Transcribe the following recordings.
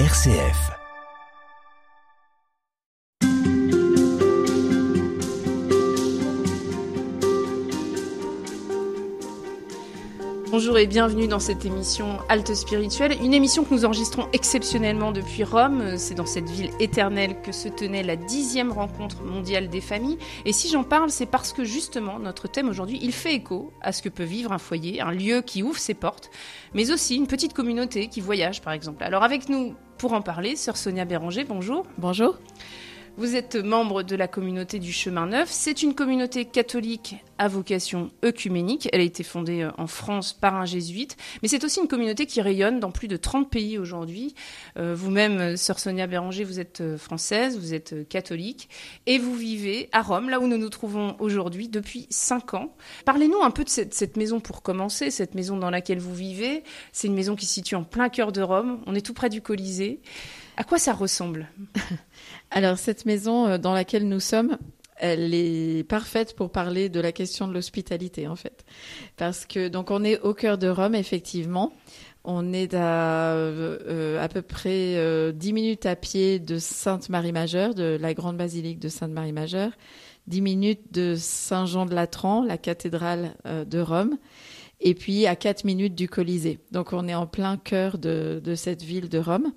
RCF. Bonjour et bienvenue dans cette émission Halte Spirituelle, une émission que nous enregistrons exceptionnellement depuis Rome. C'est dans cette ville éternelle que se tenait la dixième rencontre mondiale des familles. Et si j'en parle, c'est parce que justement notre thème aujourd'hui, il fait écho à ce que peut vivre un foyer, un lieu qui ouvre ses portes, mais aussi une petite communauté qui voyage par exemple. Alors avec nous pour en parler, sœur Sonia Béranger, bonjour. Bonjour. Vous êtes membre de la communauté du Chemin Neuf. C'est une communauté catholique à vocation œcuménique. Elle a été fondée euh, en France par un jésuite, mais c'est aussi une communauté qui rayonne dans plus de 30 pays aujourd'hui. Euh, vous-même, euh, sœur Sonia Béranger, vous êtes française, vous êtes catholique, et vous vivez à Rome, là où nous nous trouvons aujourd'hui, depuis 5 ans. Parlez-nous un peu de cette, cette, maison pour commencer, cette maison dans laquelle vous vivez. C'est une maison qui se situe en plein cœur de Rome. On est tout près du Colisée. À quoi ça ressemble Alors, cette maison euh, dans laquelle nous sommes, elle est parfaite pour parler de la question de l'hospitalité, en fait. Parce que, donc, on est au cœur de Rome, effectivement. On est à euh, à peu près euh, 10 minutes à pied de Sainte-Marie-Majeure, de la grande basilique de Sainte-Marie-Majeure, 10 minutes de Saint-Jean de Latran, la cathédrale euh, de Rome, et puis à 4 minutes du Colisée. Donc on est en plein cœur de, de cette ville de Rome.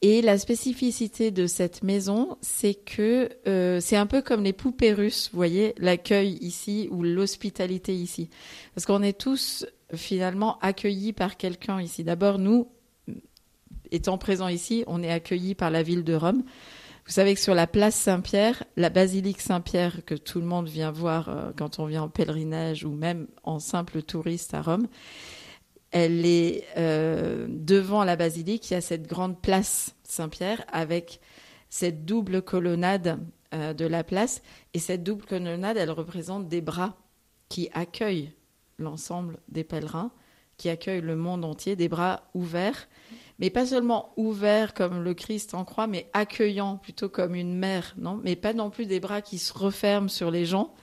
Et la spécificité de cette maison, c'est que euh, c'est un peu comme les poupées russes, vous voyez, l'accueil ici ou l'hospitalité ici. Parce qu'on est tous finalement accueillis par quelqu'un ici. D'abord, nous, étant présents ici, on est accueillis par la ville de Rome. Vous savez que sur la place Saint-Pierre, la basilique Saint-Pierre que tout le monde vient voir euh, quand on vient en pèlerinage ou même en simple touriste à Rome, elle est euh, devant la basilique, il y a cette grande place Saint-Pierre avec cette double colonnade euh, de la place. Et cette double colonnade, elle représente des bras qui accueillent l'ensemble des pèlerins, qui accueillent le monde entier, des bras ouverts, mais pas seulement ouverts comme le Christ en croix, mais accueillants plutôt comme une mère, non? Mais pas non plus des bras qui se referment sur les gens,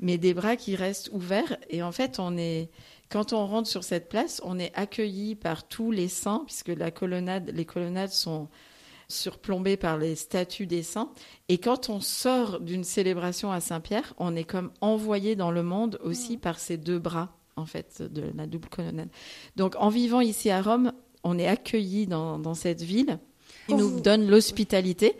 mais des bras qui restent ouverts. Et en fait, on est quand on rentre sur cette place, on est accueilli par tous les saints, puisque la colonnade, les colonnades sont surplombées par les statues des saints. Et quand on sort d'une célébration à Saint-Pierre, on est comme envoyé dans le monde aussi mmh. par ces deux bras, en fait, de la double colonnade. Donc, en vivant ici à Rome, on est accueilli dans, dans cette ville. Il nous donne l'hospitalité.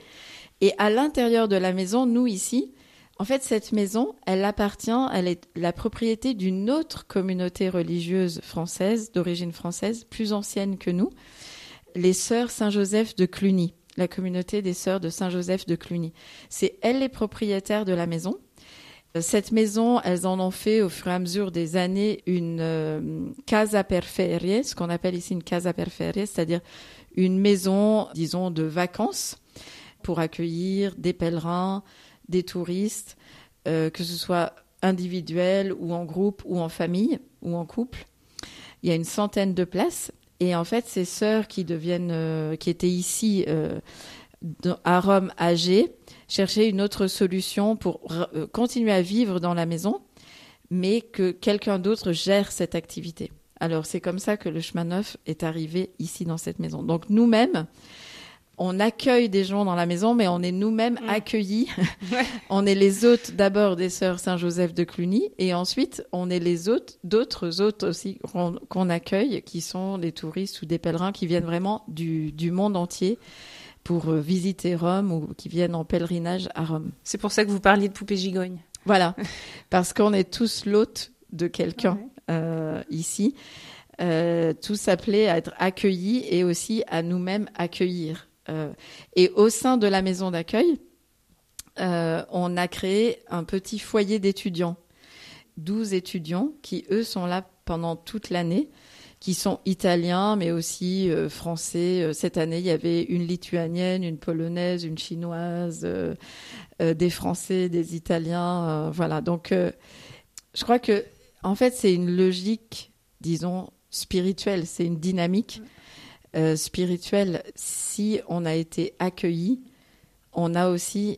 Et à l'intérieur de la maison, nous ici, en fait, cette maison, elle appartient, elle est la propriété d'une autre communauté religieuse française, d'origine française, plus ancienne que nous, les Sœurs Saint-Joseph de Cluny, la communauté des Sœurs de Saint-Joseph de Cluny. C'est elles les propriétaires de la maison. Cette maison, elles en ont fait au fur et à mesure des années une euh, casa per ferie, ce qu'on appelle ici une casa per ferie, c'est-à-dire une maison, disons, de vacances pour accueillir des pèlerins, des touristes, euh, que ce soit individuel ou en groupe ou en famille ou en couple. Il y a une centaine de places. Et en fait, ces sœurs qui deviennent, euh, qui étaient ici euh, à Rome âgées, cherchaient une autre solution pour continuer à vivre dans la maison, mais que quelqu'un d'autre gère cette activité. Alors c'est comme ça que le chemin neuf est arrivé ici dans cette maison. Donc nous-mêmes, on accueille des gens dans la maison, mais on est nous-mêmes mm. accueillis. on est les hôtes d'abord des sœurs Saint-Joseph de Cluny, et ensuite on est les hôtes d'autres hôtes aussi qu'on accueille, qui sont des touristes ou des pèlerins qui viennent vraiment du, monde entier pour euh, visiter Rome ou qui viennent en pèlerinage à Rome. C'est pour ça que vous parliez de poupée gigogne. Voilà, parce qu'on est tous l'hôte de quelqu'un euh, ici. Euh, tous appelés à être accueillis et aussi à nous-mêmes accueillir. Euh, et au sein de la maison d'accueil, euh, on a créé un petit foyer d'étudiants. 12 étudiants qui, eux, sont là pendant toute l'année, qui sont italiens, mais aussi euh, français. Cette année, il y avait une lituanienne, une polonaise, une chinoise, des Français, des Italiens. voilà. Donc, je crois que, en fait, c'est une logique, disons, spirituelle. C'est une dynamique euh, spirituel, si on a été accueilli, on a aussi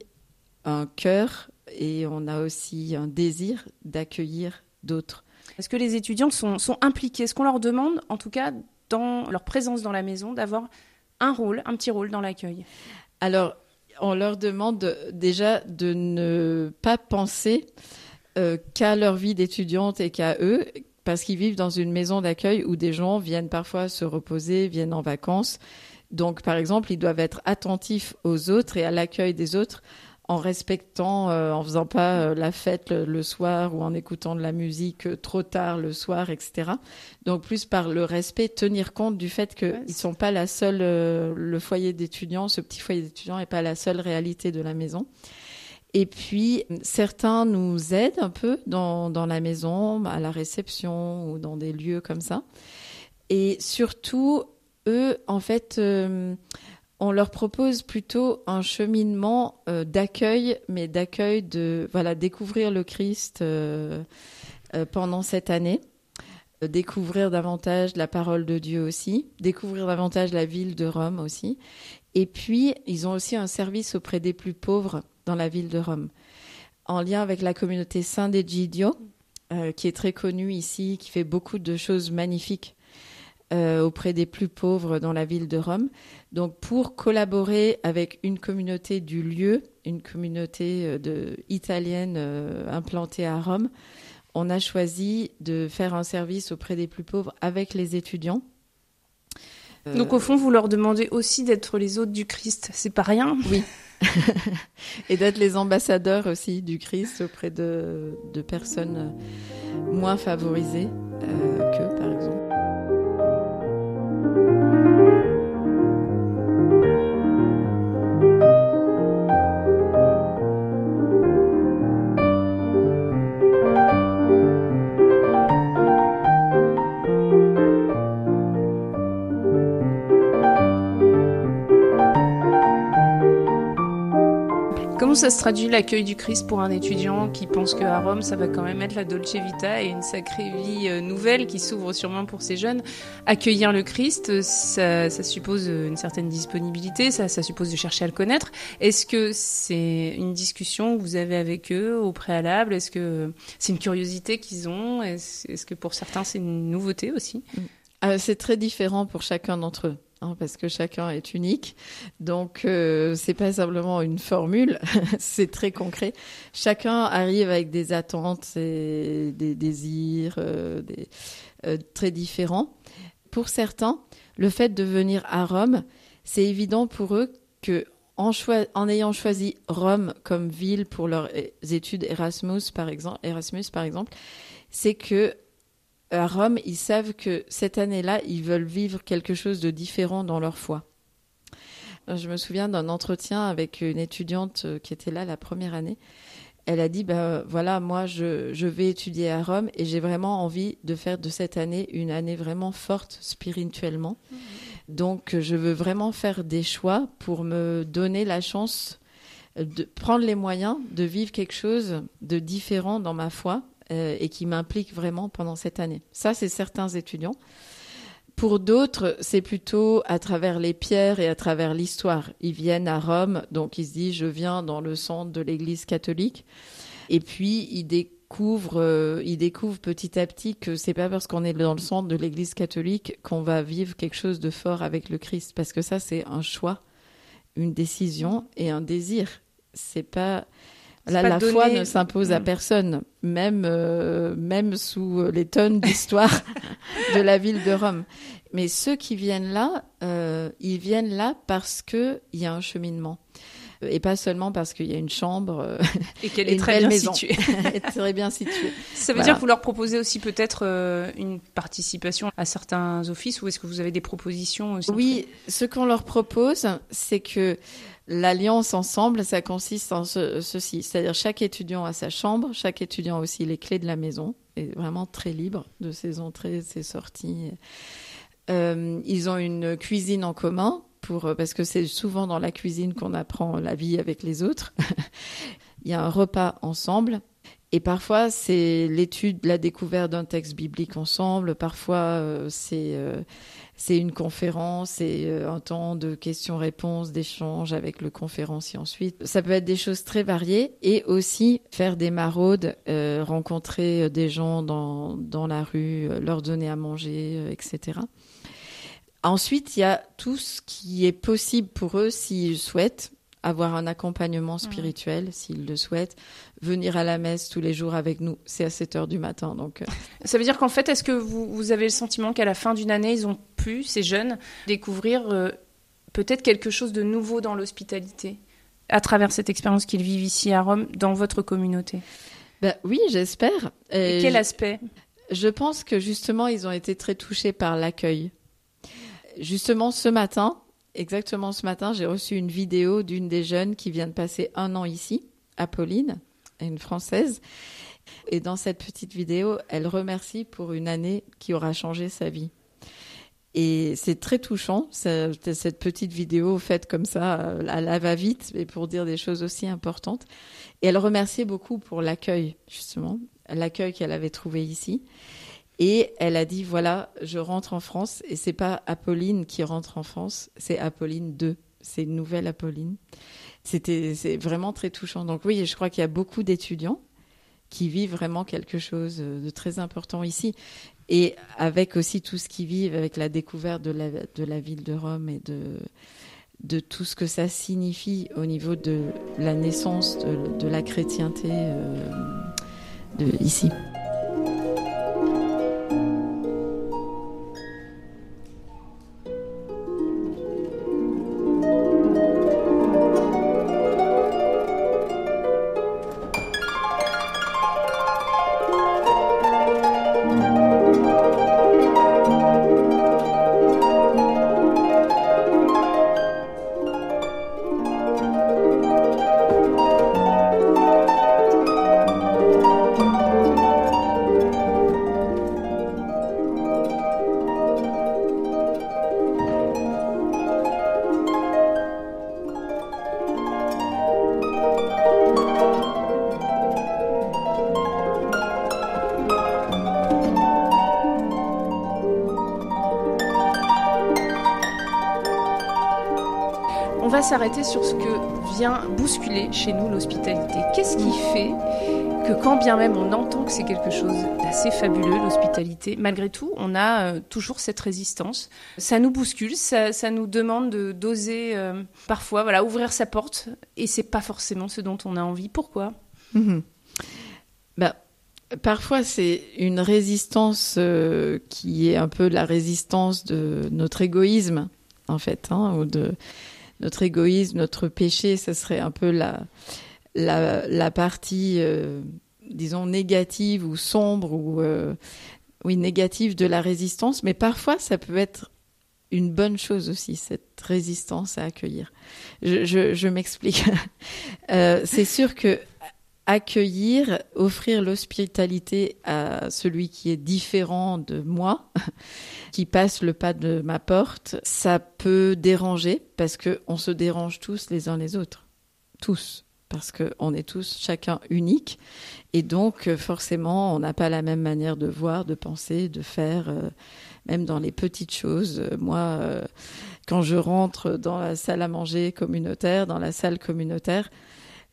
un cœur et on a aussi un désir d'accueillir d'autres. Est-ce que les étudiants sont, sont impliqués? Est-ce qu'on leur demande, en tout cas, dans leur présence dans la maison, d'avoir un rôle, un petit rôle dans l'accueil? Alors, on leur demande déjà de ne pas penser euh, qu'à leur vie d'étudiante et qu'à eux, parce qu'ils vivent dans une maison d'accueil où des gens viennent parfois se reposer, viennent en vacances. Donc, par exemple, ils doivent être attentifs aux autres et à l'accueil des autres en respectant, euh, en faisant pas euh, la fête le, soir ou en écoutant de la musique euh, trop tard le soir, etc. Donc plus par le respect, tenir compte du fait qu'ils ne sont pas la seule, le foyer d'étudiants, ce petit foyer d'étudiants n'est pas la seule réalité de la maison. Et puis, certains nous aident un peu dans, la maison, à la réception ou dans des lieux comme ça. Et surtout, eux, en fait, on leur propose plutôt un cheminement euh, d'accueil, mais d'accueil de voilà découvrir le Christ euh, euh, pendant cette année, découvrir davantage la parole de Dieu aussi, découvrir davantage la ville de Rome aussi, et puis ils ont aussi un service auprès des plus pauvres dans la ville de Rome, en lien avec la communauté Saint Egidio, qui est très connue ici, qui fait beaucoup de choses magnifiques auprès des plus pauvres dans la ville de Rome. Donc pour collaborer avec une communauté du lieu, une communauté euh, de, italienne euh, implantée à Rome, on a choisi de faire un service auprès des plus pauvres avec les étudiants. Euh, Donc au fond, vous leur demandez aussi d'être les hôtes du Christ, c'est pas rien Oui. Et d'être les ambassadeurs aussi du Christ auprès de, personnes moins favorisées que, exemple. ça se traduit l'accueil du Christ pour un étudiant qui pense qu'à Rome, ça va quand même être la Dolce Vita et une sacrée vie euh, nouvelle qui s'ouvre sûrement pour ces jeunes Accueillir le Christ, ça, suppose une certaine disponibilité, ça, suppose de chercher à le connaître. Est-ce que c'est une discussion que vous avez avec eux au préalable? Est-ce que c'est une curiosité qu'ils ont? Est-ce que pour certains, c'est une nouveauté aussi? Euh, C'est très différent pour chacun d'entre eux. Hein, parce que chacun est unique. Donc, euh, c'est pas simplement une formule, c'est très concret. Chacun arrive avec des attentes et des désirs euh, euh, très différents. Pour certains, le fait de venir à Rome, c'est évident pour eux que en, ayant choisi Rome comme ville pour leurs études Erasmus, par exemple, Erasmus, par exemple, c'est que à Rome, ils savent que cette année-là, ils veulent vivre quelque chose de différent dans leur foi. Je me souviens d'un entretien avec une étudiante euh, qui était là la première année. Elle a dit, ben voilà, moi je, je vais étudier à Rome et j'ai vraiment envie de faire de cette année une année vraiment forte spirituellement. Mmh. Donc je veux vraiment faire des choix pour me donner la chance de prendre les moyens de vivre quelque chose de différent dans ma foi euh, et qui m'implique vraiment pendant cette année. Ça, c'est certains étudiants. Pour d'autres, c'est plutôt à travers les pierres et à travers l'histoire. Ils viennent à Rome, donc ils se disent je viens dans le centre de l'Église catholique, et puis ils découvrent, euh, ils découvrent petit à petit que c'est pas parce qu'on est dans le centre de l'Église catholique qu'on va vivre quelque chose de fort avec le Christ, parce que ça c'est un choix, une décision et un désir. C'est pas la foi ne s'impose à mm. personne, même, euh, même sous les tonnes d'histoire de la ville de Rome. Mais ceux qui viennent là, euh, ils viennent là parce qu'il y a un cheminement. Et pas seulement parce qu'il y a une chambre euh, et qu'elle est très bien située. très bien située. Ça veut dire que vous leur proposez aussi peut-être une participation à certains offices ou est-ce que vous avez des propositions aussi Oui, ce qu'on leur propose, c'est que L'alliance ensemble, ça consiste en ceci, c'est-à-dire chaque étudiant a sa chambre, chaque étudiant a aussi les clés de la maison, et vraiment très libre de ses entrées, ses sorties. Euh, ils ont une cuisine en commun pour parce que c'est souvent dans la cuisine qu'on apprend la vie avec les autres. Il y a un repas ensemble. Et parfois, c'est l'étude, la découverte d'un texte biblique ensemble. Parfois, euh, c'est euh, c'est une conférence, c'est euh, un temps de questions-réponses, d'échanges avec le conférencier ensuite. Ça peut être des choses très variées et aussi faire des maraudes, euh, rencontrer euh, des gens dans, dans la rue, leur donner à manger, etc. Ensuite, il y a tout ce qui est possible pour eux s'ils souhaitent avoir un accompagnement spirituel, s'ils le souhaitent, venir à la messe tous les jours avec nous. C'est à 7 heures du matin. Donc, euh. Ça veut dire qu'en fait, est-ce que vous, vous, avez le sentiment qu'à la fin d'une année, ils ont pu, ces jeunes, découvrir euh, peut-être quelque chose de nouveau dans l'hospitalité à travers cette expérience qu'ils vivent ici à Rome, dans votre communauté? Ben, Oui, j'espère. Et quel aspect? Je pense que justement, ils ont été très touchés par l'accueil. Justement, ce matin, exactement ce matin, j'ai reçu une vidéo d'une des jeunes qui vient de passer un an ici, Apolline, une Française. Et dans cette petite vidéo, elle remercie pour une année qui aura changé sa vie. Et c'est très touchant, cette petite vidéo faite comme ça, à la va-vite, mais pour dire des choses aussi importantes. Et elle remerciait beaucoup pour l'accueil, justement, l'accueil qu'elle avait trouvé ici. Et elle a dit voilà, je rentre en France et c'est pas Apolline qui rentre en France, c'est Apolline 2. C'est une nouvelle Apolline. C'était c'est vraiment très touchant. Donc oui, je crois qu'il y a beaucoup d'étudiants qui vivent vraiment quelque chose de très important ici et avec aussi tout ce qu'ils vivent avec la découverte de la, de la ville de Rome et de de tout ce que ça signifie au niveau de la naissance de, la chrétienté euh, ici. S'arrêter sur ce que vient bousculer chez nous l'hospitalité. Qu'est-ce qui fait que quand bien même on entend que c'est quelque chose d'assez fabuleux, l'hospitalité, malgré tout, on a euh, toujours cette résistance? Ça nous bouscule, ça, nous demande d'oser euh, parfois voilà, ouvrir sa porte, et c'est pas forcément ce dont on a envie. Pourquoi? Mhm. bah, Parfois, c'est une résistance euh, qui est un peu la résistance de notre égoïsme, en fait, hein, ou de notre égoïsme, notre péché, ce serait un peu la, la, partie, euh, disons, négative ou sombre ou, euh, oui, négative de la résistance. Mais parfois, ça peut être une bonne chose aussi, cette résistance à accueillir. Je, m'explique. euh, c'est sûr que accueillir, offrir l'hospitalité à celui qui est différent de moi, qui passe le pas de ma porte, ça peut déranger parce que on se dérange tous les uns les autres, tous, parce que on est tous chacun unique. Et donc forcément on n'a pas la même manière de voir, de penser, de faire, euh, même dans les petites choses. Moi, euh, quand je rentre dans la salle à manger communautaire, dans la salle communautaire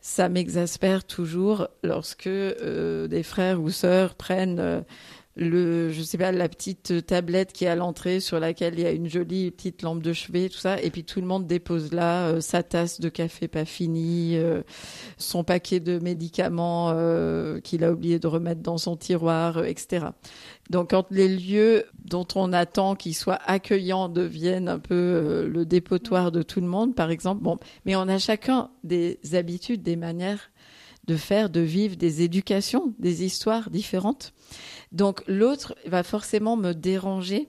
ça m'exaspère toujours lorsque euh, des frères ou sœurs prennent euh, le, je sais pas, la petite tablette qui est à l'entrée sur laquelle il y a une jolie petite lampe de chevet, tout ça, et puis tout le monde dépose là euh, sa tasse de café pas finie, son paquet de médicaments qu'il a oublié de remettre dans son tiroir, etc. Donc quand les lieux dont on attend qu'ils soient accueillants deviennent un peu euh, le dépotoir de tout le monde, par exemple, bon, mais on a chacun des habitudes, des manières de faire, de vivre, des éducations, des histoires différentes. Donc l'autre va forcément me déranger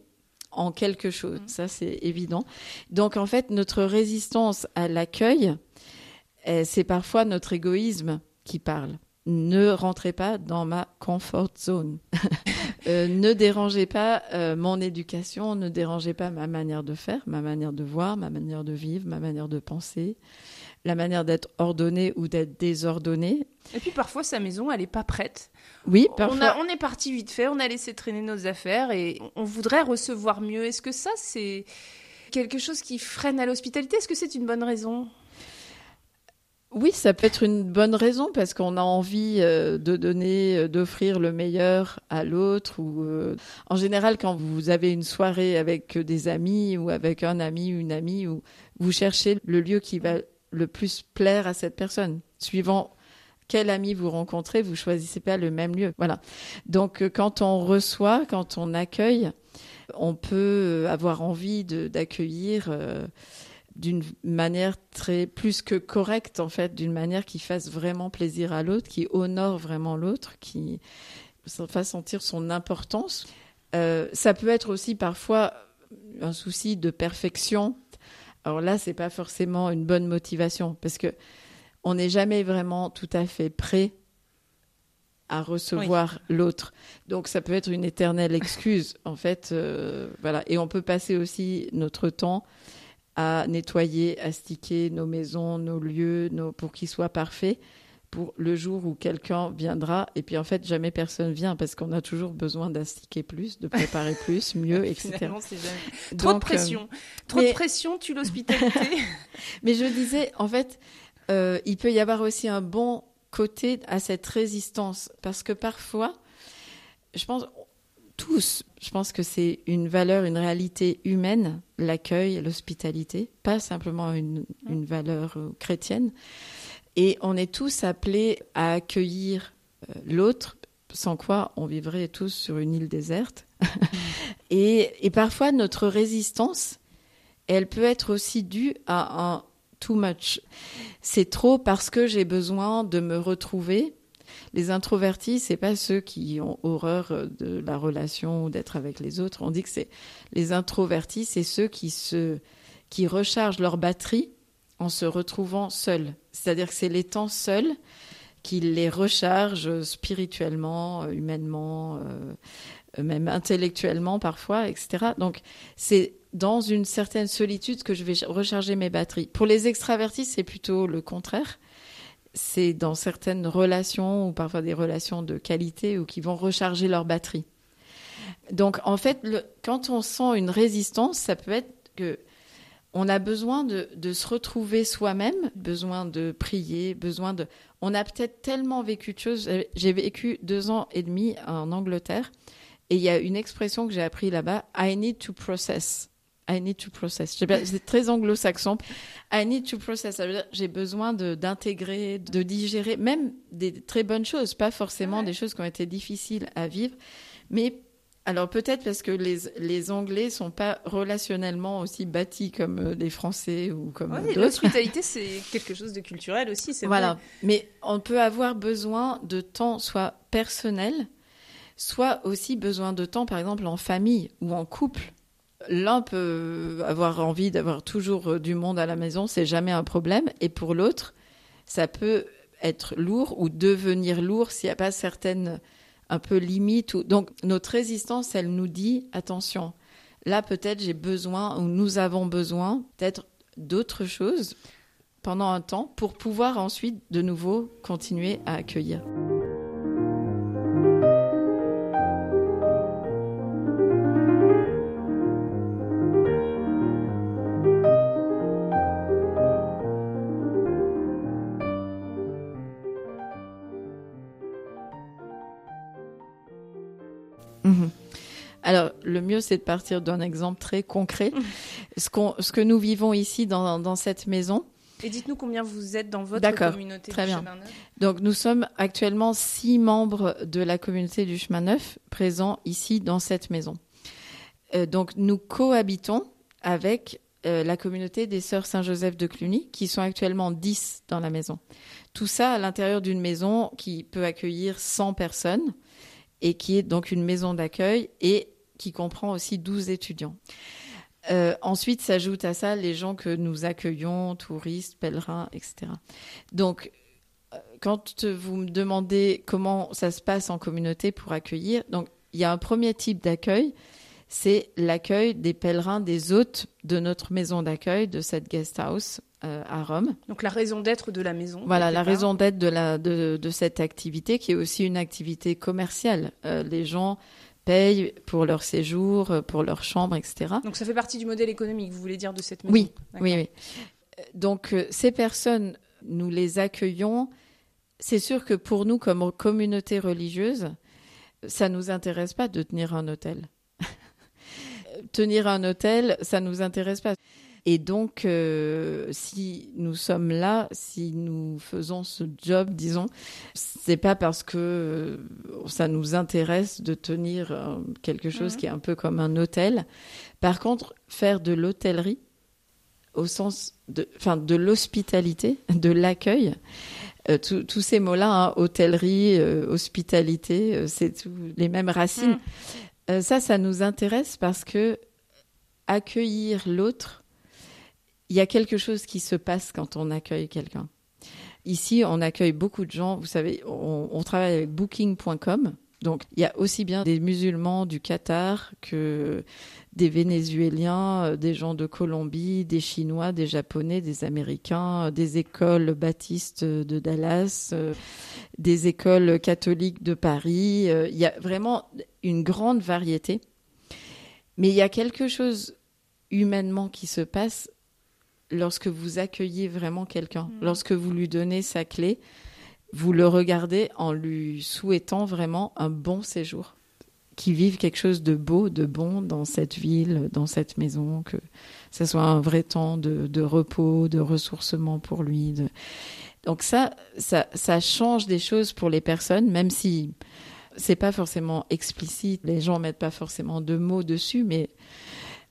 en quelque chose, mmh. ça c'est évident. Donc en fait, notre résistance à l'accueil, eh, c'est parfois notre égoïsme qui parle ne rentrez pas dans ma comfort zone. Euh, ne dérangez pas euh, mon éducation, ne dérangez pas ma manière de faire, ma manière de voir, ma manière de vivre, ma manière de penser, la manière d'être ordonné ou d'être désordonné. Et puis parfois sa maison, elle n'est pas prête. Oui, parfois. On, on est parti vite fait, on a laissé traîner nos affaires et on voudrait recevoir mieux. Est-ce que ça, c'est quelque chose qui freine à l'hospitalité? Est-ce que c'est une bonne raison? Oui, ça peut être une bonne raison parce qu'on a envie euh, de donner, euh, d'offrir le meilleur à l'autre. Ou euh, en général, quand vous avez une soirée avec des amis ou avec un ami ou une amie, ou vous cherchez le lieu qui va le plus plaire à cette personne, suivant quel ami vous rencontrez, vous choisissez pas le même lieu. Voilà. Donc quand on reçoit, quand on accueille, on peut avoir envie d'accueillir d'une manière très plus que correcte en fait, d'une manière qui fasse vraiment plaisir à l'autre, qui honore vraiment l'autre, qui fasse sentir son importance. Euh, ça peut être aussi parfois un souci de perfection. Alors là, c'est pas forcément une bonne motivation parce que on n'est jamais vraiment tout à fait prêt à recevoir l'autre. Donc ça peut être une éternelle excuse en fait. Euh, voilà. Et on peut passer aussi notre temps à nettoyer, astiquer nos maisons, nos lieux, nos, pour qu'ils soient parfaits pour le jour où quelqu'un viendra. Et puis en fait, jamais personne vient parce qu'on a toujours besoin d'astiquer plus, de préparer plus, mieux, etc. Trop de euh, pression. Trop de pression tue l'hospitalité. mais je disais, en fait, euh, il peut y avoir aussi un bon côté à cette résistance parce que parfois, je pense, tous, je pense que c'est une valeur, une réalité humaine, l'accueil, l'hospitalité, pas simplement une, valeur euh, chrétienne. Et on est tous appelés à accueillir euh, l'autre, sans quoi on vivrait tous sur une île déserte. et, et, parfois, notre résistance, elle peut être aussi due à un too much. C'est trop parce que j'ai besoin de me retrouver les introvertis, c'est pas ceux qui ont horreur de la relation ou d'être avec les autres. On dit que c'est les introvertis, c'est ceux qui se qui rechargent leur batterie en se retrouvant seuls. C'est-à-dire que c'est les temps seuls qui les rechargent spirituellement, humainement, euh, même intellectuellement parfois, etc. Donc c'est dans une certaine solitude que je vais recharger mes batteries. Pour les extravertis, c'est plutôt le contraire c'est dans certaines relations ou parfois des relations de qualité ou qui vont recharger leur batterie. Donc en fait, quand on sent une résistance, ça peut être que on a besoin de, se retrouver soi-même, besoin de prier, besoin de. On a peut-être tellement vécu de choses. J'ai vécu deux ans et demi en Angleterre et il y a une expression que j'ai appris là-bas. I need to process. I need to process. C'est très anglo-saxon. I need to process. J'ai besoin d'intégrer, de, digérer, même des très bonnes choses, pas forcément des choses qui ont été difficiles à vivre, mais alors peut-être parce que les, les Anglais sont pas relationnellement aussi bâtis comme euh, les Français ou comme ouais, d'autres. L'hospitalité, c'est quelque chose de culturel aussi, c'est Voilà. Mais on peut avoir besoin de temps, soit personnel, soit aussi besoin de temps, par exemple, en famille ou en couple. L'un peut avoir envie d'avoir toujours euh, du monde à la maison, c'est jamais un problème. Et pour l'autre, ça peut être lourd ou devenir lourd s'il n'y a pas certaines un peu limites. Donc notre résistance, elle nous dit attention. Là, peut-être j'ai besoin ou nous avons besoin peut-être d'autres choses pendant un temps pour pouvoir ensuite de nouveau continuer à accueillir. Mieux, c'est de partir d'un exemple très concret. ce, ce que nous vivons ici dans, cette maison. Et dites-nous combien vous êtes dans votre communauté très bien. Donc, nous sommes actuellement six membres de la communauté du chemin neuf présents ici dans cette maison. Euh, donc, nous cohabitons avec euh, la communauté des sœurs Saint-Joseph de Cluny, qui sont actuellement dix dans la maison. Tout ça à l'intérieur d'une maison qui peut accueillir 100 personnes et qui est donc une maison d'accueil et qui comprend aussi 12 étudiants. Euh, ensuite s'ajoutent à ça les gens que nous accueillons, touristes, pèlerins, etc. Donc, euh, quand vous me demandez comment ça se passe en communauté pour accueillir, donc il y a un premier type d'accueil, c'est l'accueil des pèlerins, des hôtes de notre maison d'accueil, de cette guest house euh, à Rome. Donc la raison d'être de la maison. Voilà, la raison d'être de, de, de, cette activité qui est aussi une activité commerciale. les gens payent pour leur séjour, euh, pour leur chambre, etc. Donc ça fait partie du modèle économique, vous voulez dire, de cette maison Oui, oui, oui. Donc euh, ces personnes nous les accueillons. C'est sûr que pour nous, comme communauté religieuse, ça nous intéresse pas de tenir un hôtel. tenir un hôtel, ça nous intéresse pas. Et donc, euh, si nous sommes là, si nous faisons ce job, disons, c'est pas parce que euh, ça nous intéresse de tenir euh, quelque chose mhm. qui est un peu comme un hôtel. Par contre, faire de l'hôtellerie, au sens de, enfin, de l'hospitalité, de l'accueil, tous ces mots-là, hein, hôtellerie, hospitalité, c'est tous les mêmes racines. Mhm. ça, ça nous intéresse parce que accueillir l'autre, il y a quelque chose qui se passe quand on accueille quelqu'un. Ici, on accueille beaucoup de gens. Vous savez, on, travaille avec Booking.com. Donc, il y a aussi bien des musulmans du Qatar que des Vénézuéliens, euh, des gens de Colombie, des Chinois, des Japonais, des Américains, euh, des écoles baptistes de Dallas, euh, des écoles catholiques de Paris. Il y a vraiment une grande variété. Mais il y a quelque chose humainement qui se passe lorsque vous accueillez vraiment quelqu'un, mm. lorsque vous lui donnez sa clé, vous le regardez en lui souhaitant vraiment un bon séjour, qu'il vive quelque chose de beau, de bon dans cette ville, dans cette maison, que ce soit un vrai temps de, repos, de ressourcement pour lui. Donc ça, ça, ça change des choses pour les personnes, même si c'est pas forcément explicite, les gens mettent pas forcément de mots dessus, mais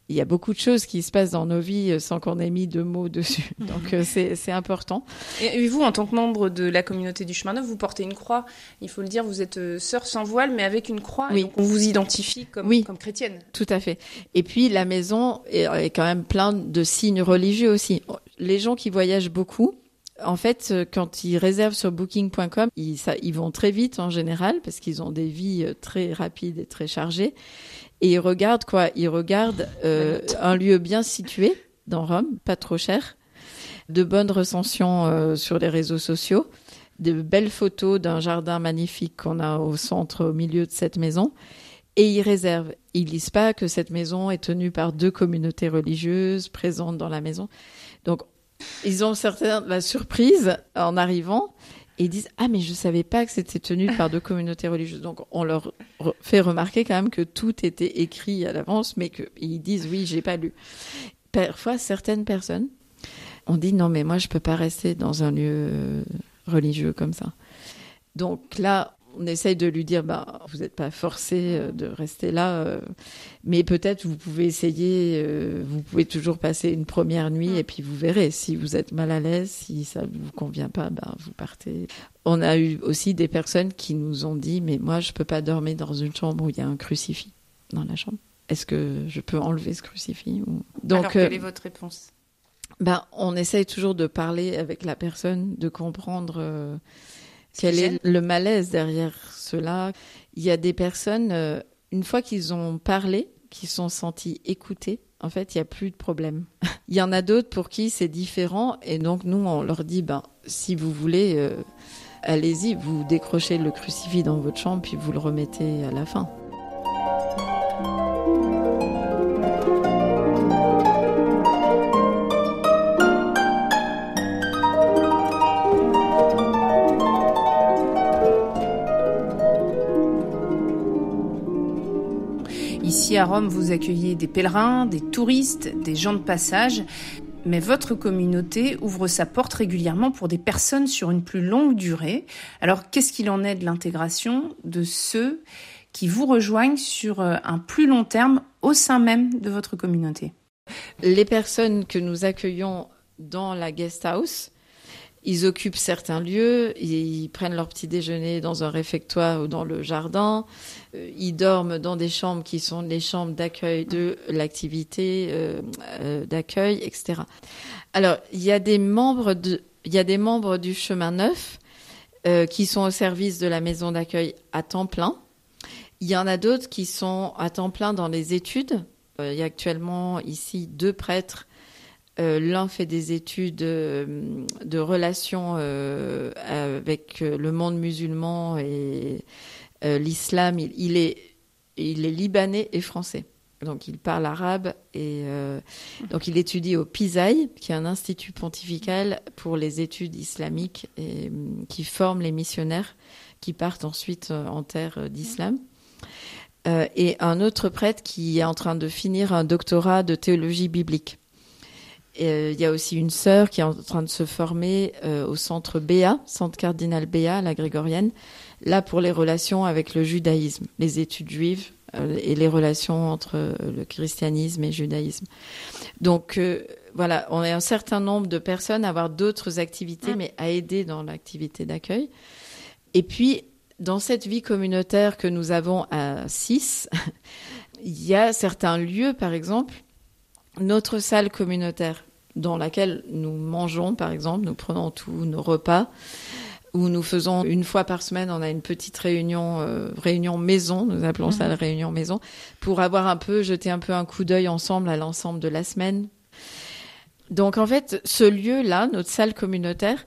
il y a beaucoup de choses qui se passent dans nos vies euh, sans qu'on ait mis deux mots dessus. Donc euh, c'est important. Et vous, en tant que membre de la communauté du chemin neuf, vous portez une croix. Il faut le dire, vous êtes euh, sœur sans voile, mais avec une croix. Oui. donc on vous identifie comme, oui. comme chrétienne. Tout à fait. Et puis la maison est, quand même plein de signes religieux aussi. Les gens qui voyagent beaucoup, en fait, quand ils réservent sur booking.com, ils, ils vont très vite en général parce qu'ils ont des vies très rapides et très chargées. Et ils regardent quoi? Ils regardent euh, un lieu bien situé dans Rome, pas trop cher, de bonnes recensions euh, sur les réseaux sociaux, de belles photos d'un jardin magnifique qu'on a au centre, au milieu de cette maison. Et ils réservent. Ils lisent pas que cette maison est tenue par deux communautés religieuses présentes dans la maison. Donc, ils ont certainement la surprise en arrivant et disent ah mais je savais pas que c'était tenu par deux communautés religieuses. Donc on leur fait remarquer quand même que tout était écrit à l'avance, mais qu'ils disent oui j'ai pas lu. Parfois certaines personnes ont dit non mais moi je peux pas rester dans un lieu religieux comme ça. Donc là on essaye de lui dire, bah, vous n'êtes pas forcé euh, de rester là, euh, mais peut-être vous pouvez essayer, euh, vous pouvez toujours passer une première nuit et puis vous verrez si vous êtes mal à l'aise, si ça ne vous convient pas, bah, vous partez. On a eu aussi des personnes qui nous ont dit, mais moi je peux pas dormir dans une chambre où il y a un crucifix dans la chambre. Est-ce que je peux enlever ce crucifix ou... Donc, Alors, quelle est votre réponse? ben, on essaye toujours de parler avec la personne, de comprendre quel est le malaise derrière cela? Il y a des personnes, euh, une fois qu'ils ont parlé, qui sont sentis écoutés, en fait, il n'y a plus de problème. il y en a d'autres pour qui c'est différent, et donc nous, on leur dit, ben, si vous voulez, euh, allez-y, vous décrochez le crucifix dans votre chambre, puis vous le remettez à la fin. À Rome, vous accueillez des pèlerins, des touristes, des gens de passage. Mais votre communauté ouvre sa porte régulièrement pour des personnes sur une plus longue durée. Alors qu'est-ce qu'il en est de l'intégration de ceux qui vous rejoignent sur euh, un plus long terme au sein même de votre communauté? Les personnes que nous accueillons dans la guest house, ils occupent certains lieux, ils prennent leur petit déjeuner dans un réfectoire ou dans le jardin, euh, ils dorment dans des chambres qui sont les chambres d'accueil de l'activité euh, euh, d'accueil, etc. Alors, il y a des membres de, il y a des membres du chemin neuf qui sont au service de la maison d'accueil à temps plein. Il y en a d'autres qui sont à temps plein dans les études. il y a actuellement ici deux prêtres euh, l'un fait des études euh, de relations euh, avec le monde musulman et l'islam. Il, est, libanais et français. Donc il parle arabe et donc il étudie au PISAI, qui est un institut pontifical pour les études islamiques et mm, qui forme les missionnaires qui partent ensuite en terre d'islam. Et un autre prêtre qui est en train de finir un doctorat de théologie biblique. Et, il y a aussi une sœur qui est en train de se former au centre Béa, centre cardinal Béa, la grégorienne, là pour les relations avec le judaïsme, les études juives euh, et les relations entre euh, le christianisme et le judaïsme. Donc euh, voilà, on est un certain nombre de personnes à avoir d'autres activités, mais à aider dans l'activité d'accueil. Et puis, dans cette vie communautaire que nous avons à 6, il y a certains lieux, par exemple, notre salle communautaire dans laquelle nous mangeons, par exemple, nous prenons tous nos repas où nous faisons une fois par semaine, on a une petite réunion, euh, réunion maison, nous appelons ça la mhm. réunion maison, pour avoir un peu, jeter un peu un coup d'œil ensemble à l'ensemble de la semaine. Donc en fait, ce lieu-là, notre salle communautaire,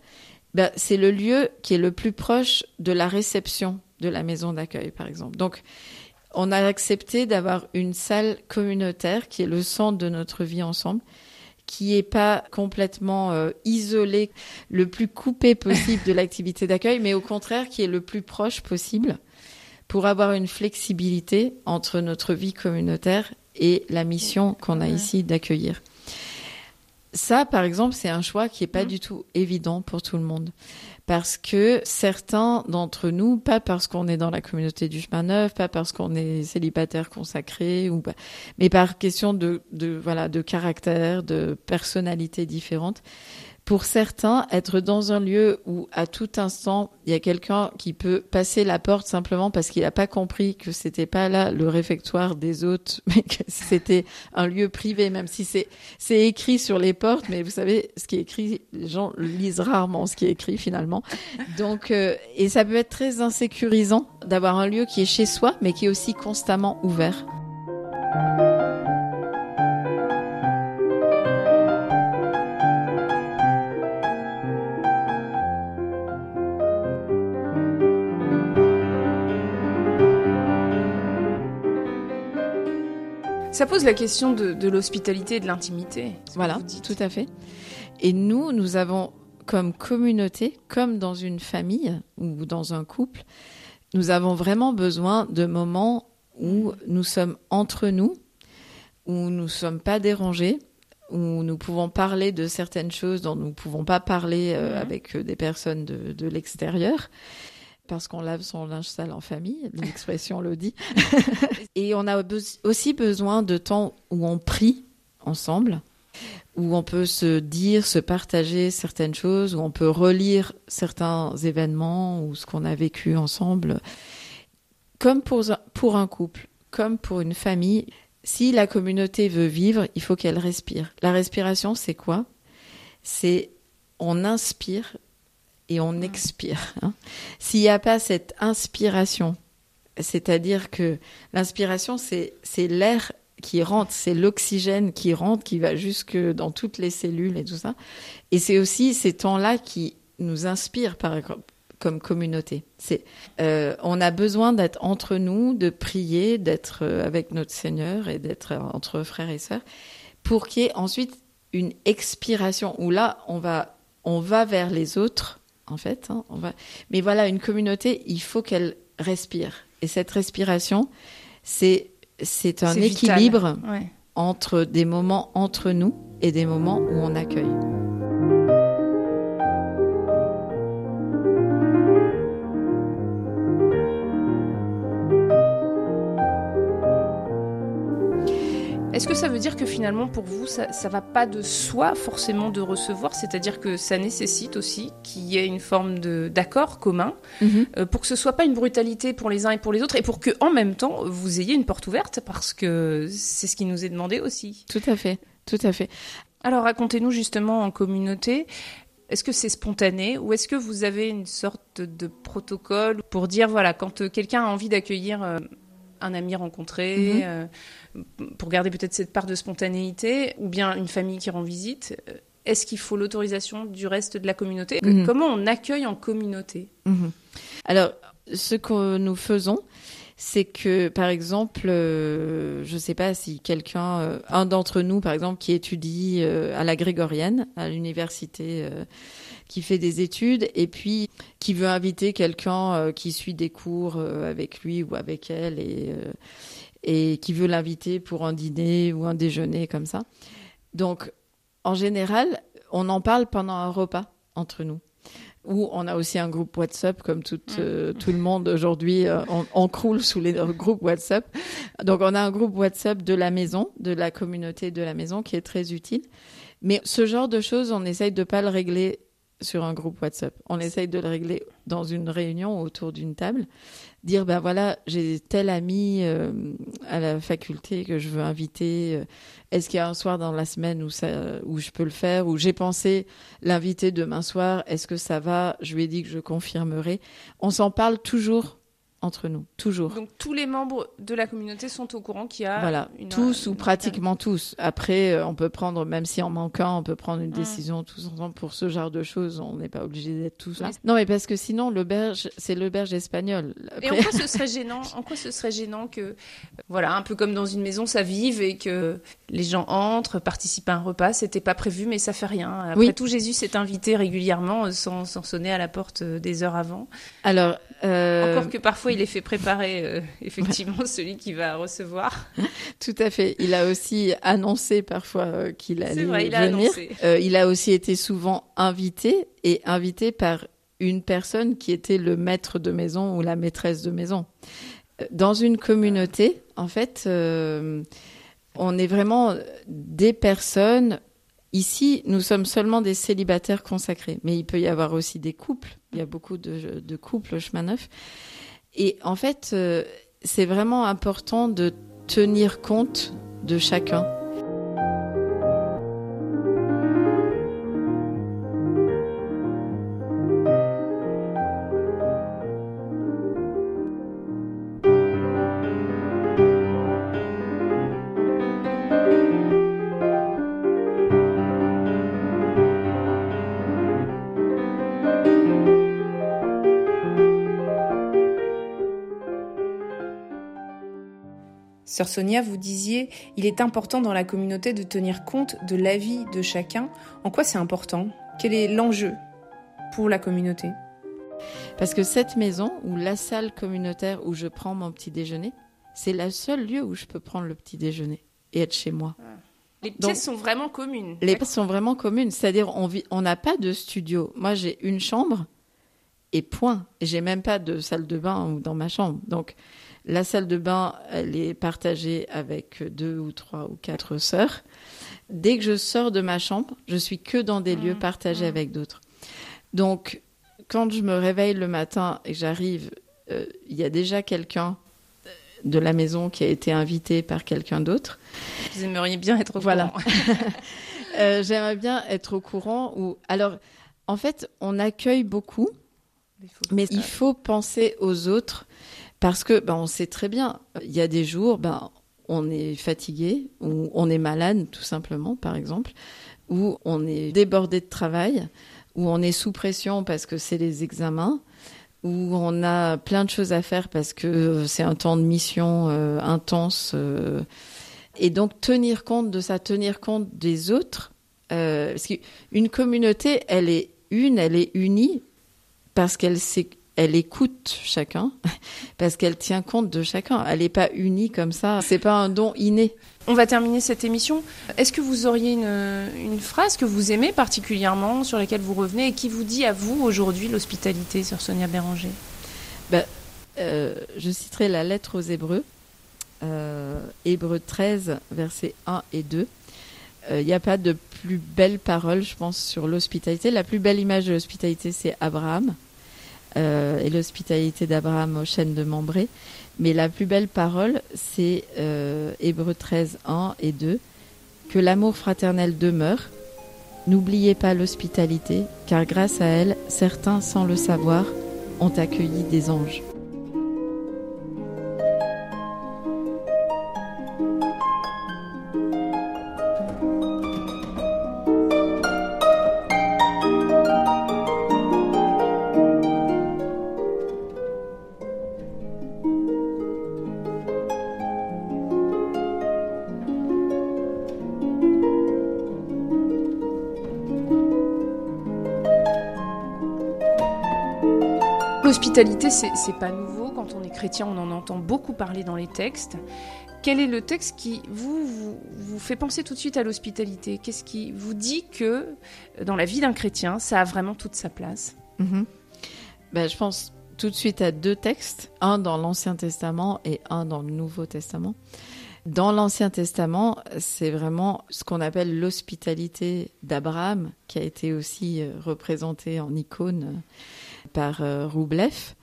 ben, c'est le lieu qui est le plus proche de la réception de la maison d'accueil, par exemple. Donc, on a accepté d'avoir une salle communautaire qui est le centre de notre vie ensemble qui est pas complètement euh, isolé, le plus coupé possible de l'activité d'accueil, mais au contraire qui est le plus proche possible pour avoir une flexibilité entre notre vie communautaire et la mission qu'on a ici d'accueillir. Ça, par exemple, c'est un choix qui est pas mmh. du tout évident pour tout le monde parce que certains d'entre nous, pas parce qu'on est dans la communauté du chemin neuf, pas parce qu'on est célibataire consacré, ou mais par question de, de voilà de caractère, de personnalité différente, pour certains, être dans un lieu où à tout instant il y a quelqu'un qui peut passer la porte simplement parce qu'il n'a pas compris que c'était pas là le réfectoire des hôtes, mais que c'était un lieu privé, même si c'est écrit sur les portes, mais vous savez ce qui est écrit, les gens lisent rarement ce qui est écrit finalement. Donc euh, et ça peut être très insécurisant d'avoir un lieu qui est chez soi, mais qui est aussi constamment ouvert. Ça pose la question de, l'hospitalité et de l'intimité. Voilà, tout à fait. Et nous, nous avons comme communauté, comme dans une famille ou dans un couple, nous avons vraiment besoin de moments où nous sommes entre nous, où nous ne sommes pas dérangés, où nous pouvons parler de certaines choses dont nous ne pouvons pas parler euh, mhm. avec euh, des personnes de, de l'extérieur parce qu'on lave son linge sale en famille, l'expression le dit. et on a aussi besoin de temps où on prie ensemble, où on peut se dire, se partager certaines choses, où on peut relire certains événements ou ce qu'on a vécu ensemble. Comme pour, pour un couple, comme pour une famille, si la communauté veut vivre, il faut qu'elle respire. La respiration, c'est quoi? C'est on inspire et on expire. Hein. S'il n'y a pas cette inspiration, c'est-à-dire que l'inspiration, c'est, l'air qui rentre, c'est l'oxygène qui rentre, qui va jusque dans toutes les cellules et tout ça. Et c'est aussi ces temps-là qui nous inspirent par, comme communauté. C'est, euh, on a besoin d'être entre nous, de prier, d'être euh, avec notre Seigneur et d'être entre frères et sœurs, pour qu'il y ait ensuite une expiration où là, on va, on va vers les autres en fait. Hein, on va... Mais voilà, une communauté, il faut qu'elle respire. Et cette respiration, c'est, c'est un équilibre entre des moments entre nous et des moments où on accueille. Est-ce que ça veut dire que finalement, pour vous, ça ne va pas de soi forcément de recevoir? C'est-à-dire que ça nécessite aussi qu'il y ait une forme d'accord commun mhm. euh, pour que ce soit pas une brutalité pour les uns et pour les autres et pour que en même temps, vous ayez une porte ouverte parce que c'est ce qui nous est demandé aussi. Tout à fait, tout à fait. Alors racontez-nous justement en communauté, est-ce que c'est spontané ou est-ce que vous avez une sorte de protocole pour dire, voilà, quand euh, quelqu'un a envie d'accueillir euh, un ami rencontré, mhm. euh, pour garder peut-être cette part de spontanéité, ou bien une famille qui rend visite. Euh, est-ce qu'il faut l'autorisation du reste de la communauté? Mhm. Comment on accueille en communauté? Mhm. Alors, ce que nous faisons, c'est que, par exemple, euh, je ne sais pas si quelqu'un, euh, un d'entre nous, par exemple, qui étudie euh, à la Grégorienne, à l'université, qui fait des études, et puis qui veut inviter quelqu'un qui suit des cours avec lui ou avec elle, et, et qui veut l'inviter pour un dîner ou un déjeuner comme ça. Donc, en général, on en parle pendant un repas entre nous où on a aussi un groupe WhatsApp, comme tout, mm. euh, tout le monde aujourd'hui, euh, on, croule sous les groupes WhatsApp. Donc on a un groupe WhatsApp de la maison, de la communauté de la maison, qui est très utile. Mais ce genre de choses, on essaye de pas le régler sur un groupe WhatsApp. On essaye de le régler dans une réunion autour d'une table. Dire ben voilà j'ai tel ami euh, à la faculté que je veux inviter euh, est-ce qu'il y a un soir dans la semaine où ça où je peux le faire ou j'ai pensé l'inviter demain soir est-ce que ça va? Je lui ai dit que je confirmerai. On s'en parle toujours entre nous, toujours. Donc tous les membres de la communauté sont au courant qu'il y a voilà, tous ou pratiquement tous. Après, euh, on peut prendre, même si en manquant, on peut prendre une décision tous ensemble pour ce genre de choses. On n'est pas obligé d'être tous là. Non, mais parce que sinon, l'auberge, c'est l'auberge espagnole. Et en quoi ce serait gênant En quoi ce serait gênant que, voilà, un peu comme dans une maison, ça vive et que les gens entrent, participent à un repas. C'était pas prévu, mais ça fait rien. Après tout, Jésus s'est invité régulièrement euh, sans, sans, sonner à la porte euh, des heures avant. Alors, encore que parfois il est fait préparer euh, effectivement celui qui va recevoir. Tout à fait. Il a aussi annoncé parfois euh, qu'il allait vrai, il A venir. Euh, il a aussi été souvent invité et invité par une personne qui était le maître de maison ou la maîtresse de maison. Dans une communauté, en fait, on est vraiment des personnes Ici, nous sommes seulement des célibataires consacrés, mais il peut y avoir aussi des couples. Il y a beaucoup de, de couples chemin neuf. Et en fait, euh, c'est vraiment important de tenir compte de chacun. Sœur Sonia, vous disiez, il est important dans la communauté de tenir compte de l'avis de chacun. En quoi c'est important? Quel est l'enjeu pour la communauté? Parce que cette maison, ou la salle communautaire où je prends mon petit déjeuner, c'est le seul lieu où je peux prendre le petit déjeuner et être chez moi. Ah. Les pièces sont vraiment communes. Les pièces sont vraiment communes, c'est-à-dire on on n'a pas de studio. Moi, j'ai une chambre et point. J'ai même pas de salle de bain ou dans ma chambre. Donc la salle de bain, elle est partagée avec deux ou trois ou quatre sœurs. Dès que je sors de ma chambre, je suis que dans des lieux mmh. partagés mmh. avec d'autres. Donc, quand je me réveille le matin et j'arrive, euh, il y a déjà quelqu'un de la maison qui a été invité par quelqu'un d'autre. Vous aimeriez bien être au voilà. euh, J'aimerais bien être au courant. Ou alors, en fait, on accueille beaucoup, mais il faut penser aux autres parce que ben, on sait très bien, il y a des jours, ben, on est fatigué, ou on est malade, tout simplement, par exemple, ou on est débordé de travail, ou on est sous pression parce que c'est les examens, ou on a plein de choses à faire parce que c'est un temps de mission euh, intense. Euh, et donc tenir compte de ça, tenir compte des autres, euh, parce qu'une communauté, elle est une, elle est unie parce qu'elle s'est elle écoute chacun parce qu'elle tient compte de chacun. Elle n'est pas unie comme ça. C'est pas un don inné. On va terminer cette émission. Est-ce que vous auriez une, phrase que vous aimez particulièrement, sur laquelle vous revenez et qui vous dit à vous aujourd'hui l'hospitalité sur Sonia Béranger? Ben, euh, Je citerai la lettre aux Hébreux, euh, Hébreux 13, versets 1 et 2. Il euh, n'y a pas de plus belle parole, je pense, sur l'hospitalité. La plus belle image de l'hospitalité, c'est Abraham. Euh, et l'hospitalité d'Abraham aux chaînes de Membré. Mais la plus belle parole, c'est euh, Hébreu 13, 1 et 2, que l'amour fraternel demeure. N'oubliez pas l'hospitalité, car grâce à elle, certains, sans le savoir, ont accueilli des anges. L'hospitalité, c'est pas nouveau. Quand on est chrétien, on en entend beaucoup parler dans les textes. Quel est le texte qui vous, vous, fait penser tout de suite à l'hospitalité? Qu'est-ce qui vous dit que dans la vie d'un chrétien, ça a vraiment toute sa place? Mhm. ben, Je pense tout de suite à deux textes, un dans l'Ancien Testament et un dans le Nouveau Testament. Dans l'Ancien Testament, c'est vraiment ce qu'on appelle l'hospitalité d'Abraham, qui a été aussi euh, représentée en icône euh, par euh, Roublev,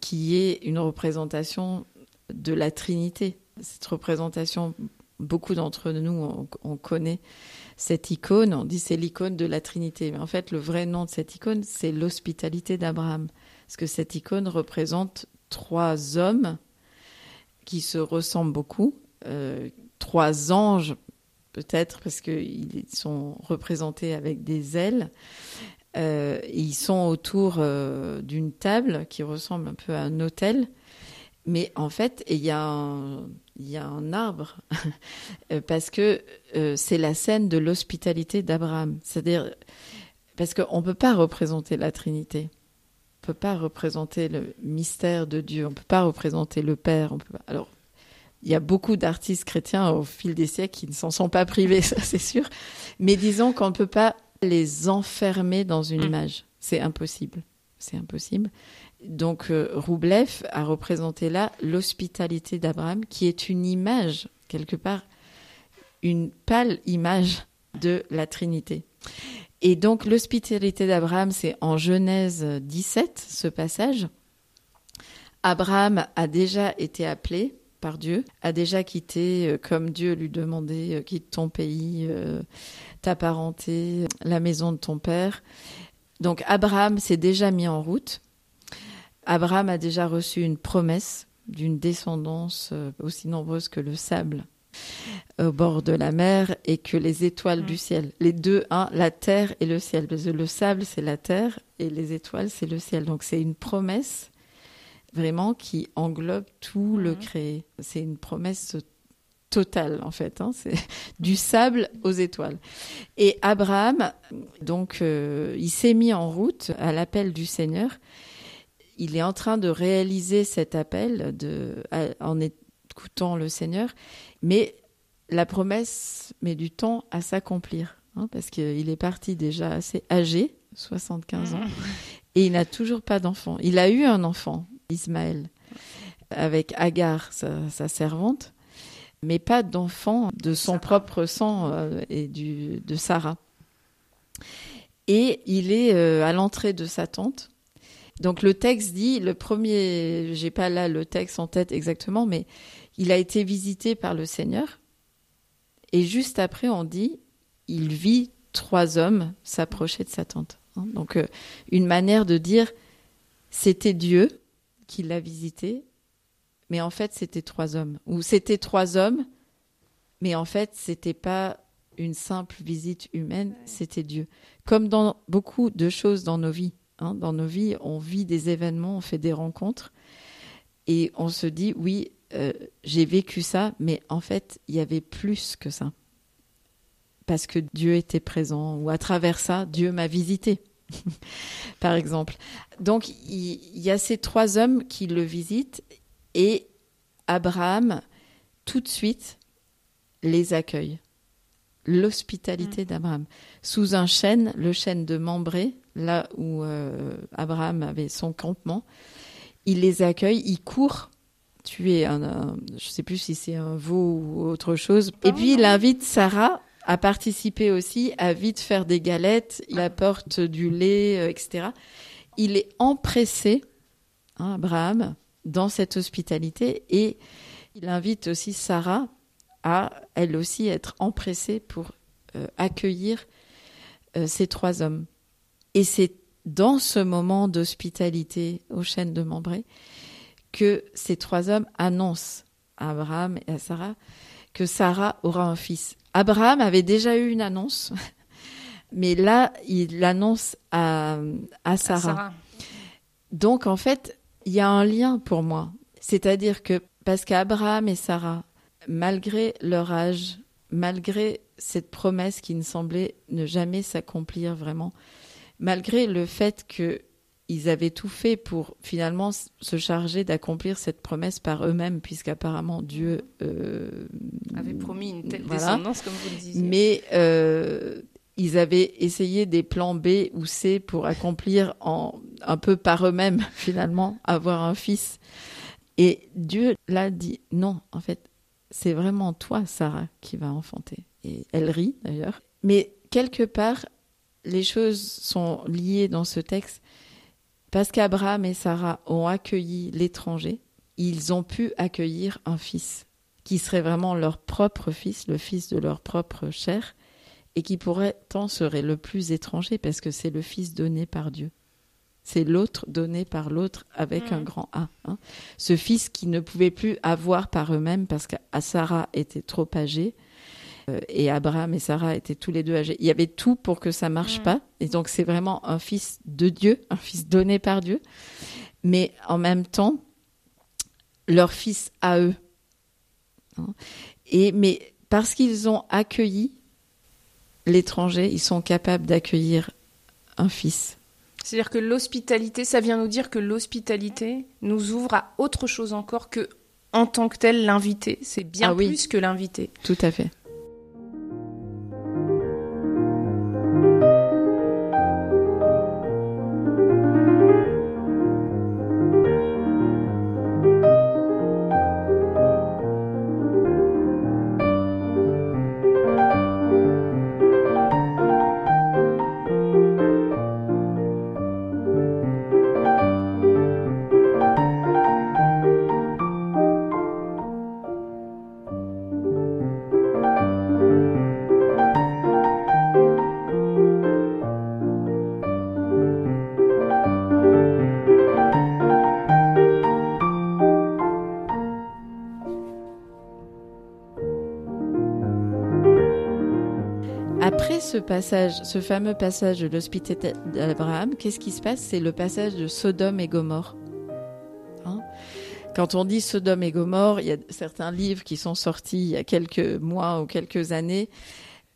qui est une représentation de la Trinité. Cette représentation, beaucoup d'entre nous, on, connaît cette icône, on dit c'est l'icône de la Trinité. Mais en fait, le vrai nom de cette icône, c'est l'hospitalité d'Abraham. Parce que cette icône représente trois hommes qui se ressemblent beaucoup, euh, trois anges peut-être parce qu'ils sont représentés avec des ailes. Euh, ils sont autour euh, d'une table qui ressemble un peu à un hôtel. Mais en fait, il y, a un, arbre, parce que euh, c'est la scène de l'hospitalité d'Abraham. C'est-à-dire, parce qu'on ne peut pas représenter la Trinité. On ne peut pas représenter le mystère de Dieu. On ne peut pas représenter le Père. Alors, il y a beaucoup d'artistes chrétiens au fil des siècles qui ne s'en sont pas privés, ça c'est sûr. Mais disons qu'on ne peut pas les enfermer dans une mm. image. C'est impossible. C'est impossible. Donc euh, Roublev a représenté là l'hospitalité d'Abraham, qui est une image, quelque part, une pâle image de la Trinité. Et donc l'hospitalité d'Abraham, c'est en Genèse 17, ce passage. Abraham a déjà été appelé par Dieu, a déjà quitté, euh, comme Dieu lui demandait, euh, quitte ton pays, ta parenté, la maison de ton père. Donc Abraham s'est déjà mis en route Abraham a déjà reçu une promesse d'une descendance euh, aussi nombreuse que le sable au bord de la mer et que les étoiles du mm. ciel. Les deux, hein, la terre et le ciel. Le sable, c'est la terre et les étoiles, c'est le ciel. Donc c'est une promesse vraiment qui englobe tout le mm. créé. C'est une promesse totale en fait. Hein. C'est du sable aux étoiles. Et Abraham, donc, euh, il s'est mis en route à l'appel du Seigneur il est en train de réaliser cet appel de, en écoutant le Seigneur, mais la promesse met du temps à s'accomplir, hein, parce qu'il est parti déjà assez âgé, 75 ans, mmh. et il n'a toujours pas d'enfant. Il a eu un enfant, Ismaël, avec Agar, sa, servante, mais pas d'enfant de son propre sang euh, et du, de Sarah. Et il est euh, à l'entrée de sa tente donc le texte dit, le premier, j'ai pas là le texte en tête exactement, mais il a été visité par le Seigneur. Et juste après, on dit, il vit trois hommes s'approcher de sa tente. Hein. Donc euh, une manière de dire, c'était Dieu qui l'a visité, mais en fait c'était trois hommes. Ou c'était trois hommes, mais en fait c'était pas une simple visite humaine, c'était Dieu. Comme dans beaucoup de choses dans nos vies. Hein, dans nos vies, on vit des événements, on fait des rencontres et on se dit oui, euh, j'ai vécu ça, mais en fait, il y avait plus que ça. Parce que Dieu était présent ou à travers ça, Dieu m'a visité. Par exemple. Donc, il y, a ces trois hommes qui le visitent et Abraham, tout de suite, les accueille. L'hospitalité mm. d'Abraham. Sous un chêne, le chêne de Mambré, là où euh, Abraham avait son campement. Il les accueille, il court tuer un, un je sais plus si c'est un veau ou autre chose. Et puis il invite Sarah à participer aussi, à vite faire des galettes, il apporte du lait, euh, etc. Il est empressé, hein, Abraham, dans cette hospitalité et il invite aussi Sarah à elle aussi être empressée pour euh, accueillir ces trois hommes. Et c'est dans ce moment d'hospitalité au chêne de Membray que ces trois hommes annoncent à Abraham et à Sarah que Sarah aura un fils. Abraham avait déjà eu une annonce, mais là, il l'annonce à, à, Sarah. Donc, en fait, il y a un lien pour moi. C'est-à-dire que, parce qu'Abraham et Sarah, malgré leur âge, malgré cette promesse qui ne semblait ne jamais s'accomplir vraiment, malgré le fait qu'ils ils avaient tout fait pour finalement se charger d'accomplir cette promesse par eux-mêmes, puisqu'apparemment Dieu euh, avait promis une telle descendance, comme vous le disiez. Mais euh, ils avaient essayé des plans B ou C pour accomplir en, un peu par eux-mêmes, finalement, avoir un fils. Et Dieu l'a dit, non, en fait, c'est vraiment toi, Sarah, qui va enfanter. Et elle rit, d'ailleurs. Mais quelque part, les choses sont liées dans ce texte. Parce qu'Abraham et Sarah ont accueilli l'étranger, ils ont pu accueillir un fils, qui serait vraiment leur propre fils, le fils de leur propre chair, et qui pourtant serait le plus étranger, parce que c'est le fils donné par Dieu. C'est l'autre donné par l'autre avec un mm. grand A. Hein. Ce fils qui ne pouvait plus avoir par eux-mêmes parce que Sarah était trop âgée et Abraham et Sarah étaient tous les deux âgés. Il y avait tout pour que ça marche pas. Et donc c'est vraiment un fils de Dieu, un fils donné par Dieu. Mais en même temps, leur fils à eux. Hein. Et mais parce qu'ils ont accueilli l'étranger, ils sont capables d'accueillir un fils. C'est-à-dire que l'hospitalité, ça vient nous dire que l'hospitalité nous ouvre à autre chose encore que, en tant que tel, l'invité. C'est bien ah plus que l'invité. Tout à fait. Ce passage, ce fameux passage de l'hospitalité d'Abraham, qu'est-ce qui se passe? C'est le passage de Sodome et Gomorre. Hein? Quand on dit Sodome et Gomorre, il y a certains livres qui sont sortis il y a quelques mois ou quelques années.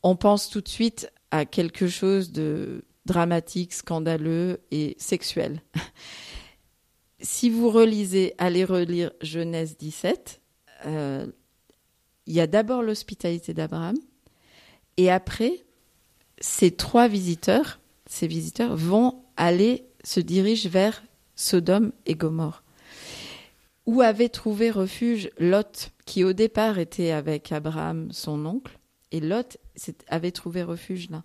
On pense tout de suite à quelque chose de dramatique, scandaleux et sexuel. si vous relisez, allez relire Genèse 17, euh, il y a d'abord l'hospitalité d'Abraham, et après, ces trois visiteurs, ces visiteurs vont aller, se dirigent vers Sodome et Gomorre, où avait trouvé refuge Lot, qui au départ était avec Abraham, son oncle, et Lot avait trouvé refuge là.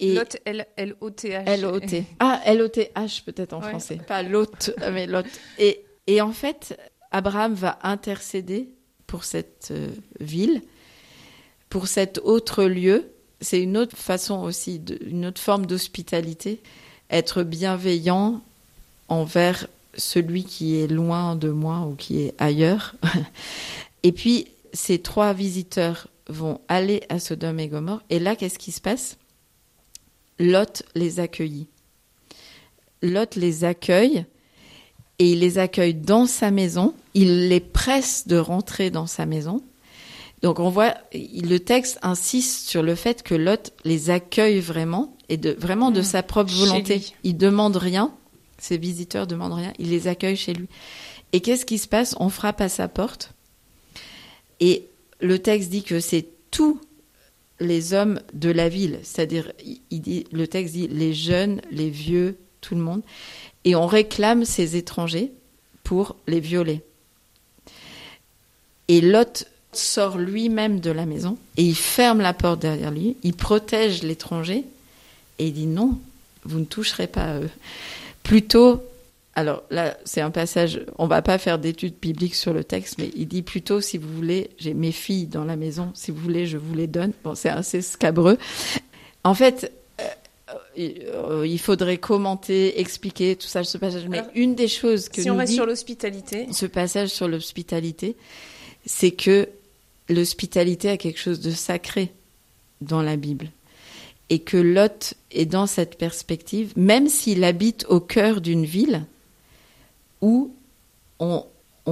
Et Lot, L-O-T-H. L-O-T. Ah, L-O-T-H peut-être en français. Pas Lot, mais Lot. Et, et en fait, Abraham va intercéder pour cette euh, ville, pour cet autre lieu, c'est une autre façon aussi, une autre forme d'hospitalité, être bienveillant envers celui qui est loin de moi ou qui est ailleurs. Et puis, ces trois visiteurs vont aller à Sodome et Gomorre. Et là, qu'est-ce qui se passe? Lot les accueillit. Lot les accueille et il les accueille dans sa maison. Il les presse de rentrer dans sa maison. Donc on voit, le texte insiste sur le fait que Lot les accueille vraiment et de vraiment de mmh. sa propre volonté. Il demande rien, ses visiteurs demandent rien, il les accueille chez lui. Et qu'est-ce qui se passe? On frappe à sa porte et le texte dit que c'est tous les hommes de la ville, c'est-à-dire il dit, le texte dit les jeunes, les vieux, tout le monde, et on réclame ces étrangers pour les violer. Et Lot sort lui-même de la maison et il ferme la porte derrière lui, il protège l'étranger et il dit non, vous ne toucherez pas à eux. Plutôt, alors là, c'est un passage, on va pas faire d'études bibliques sur le texte, mais il dit plutôt, si vous voulez, j'ai mes filles dans la maison, si vous voulez, je vous les donne. Bon, c'est assez scabreux. En fait, euh, il faudrait commenter, expliquer tout ça, ce passage. Mais une des choses que si on reste sur l'hospitalité, ce passage sur l'hospitalité, c'est que l'hospitalité a quelque chose de sacré dans la Bible. Et que Lot est dans cette perspective, même s'il habite au cœur d'une ville où on,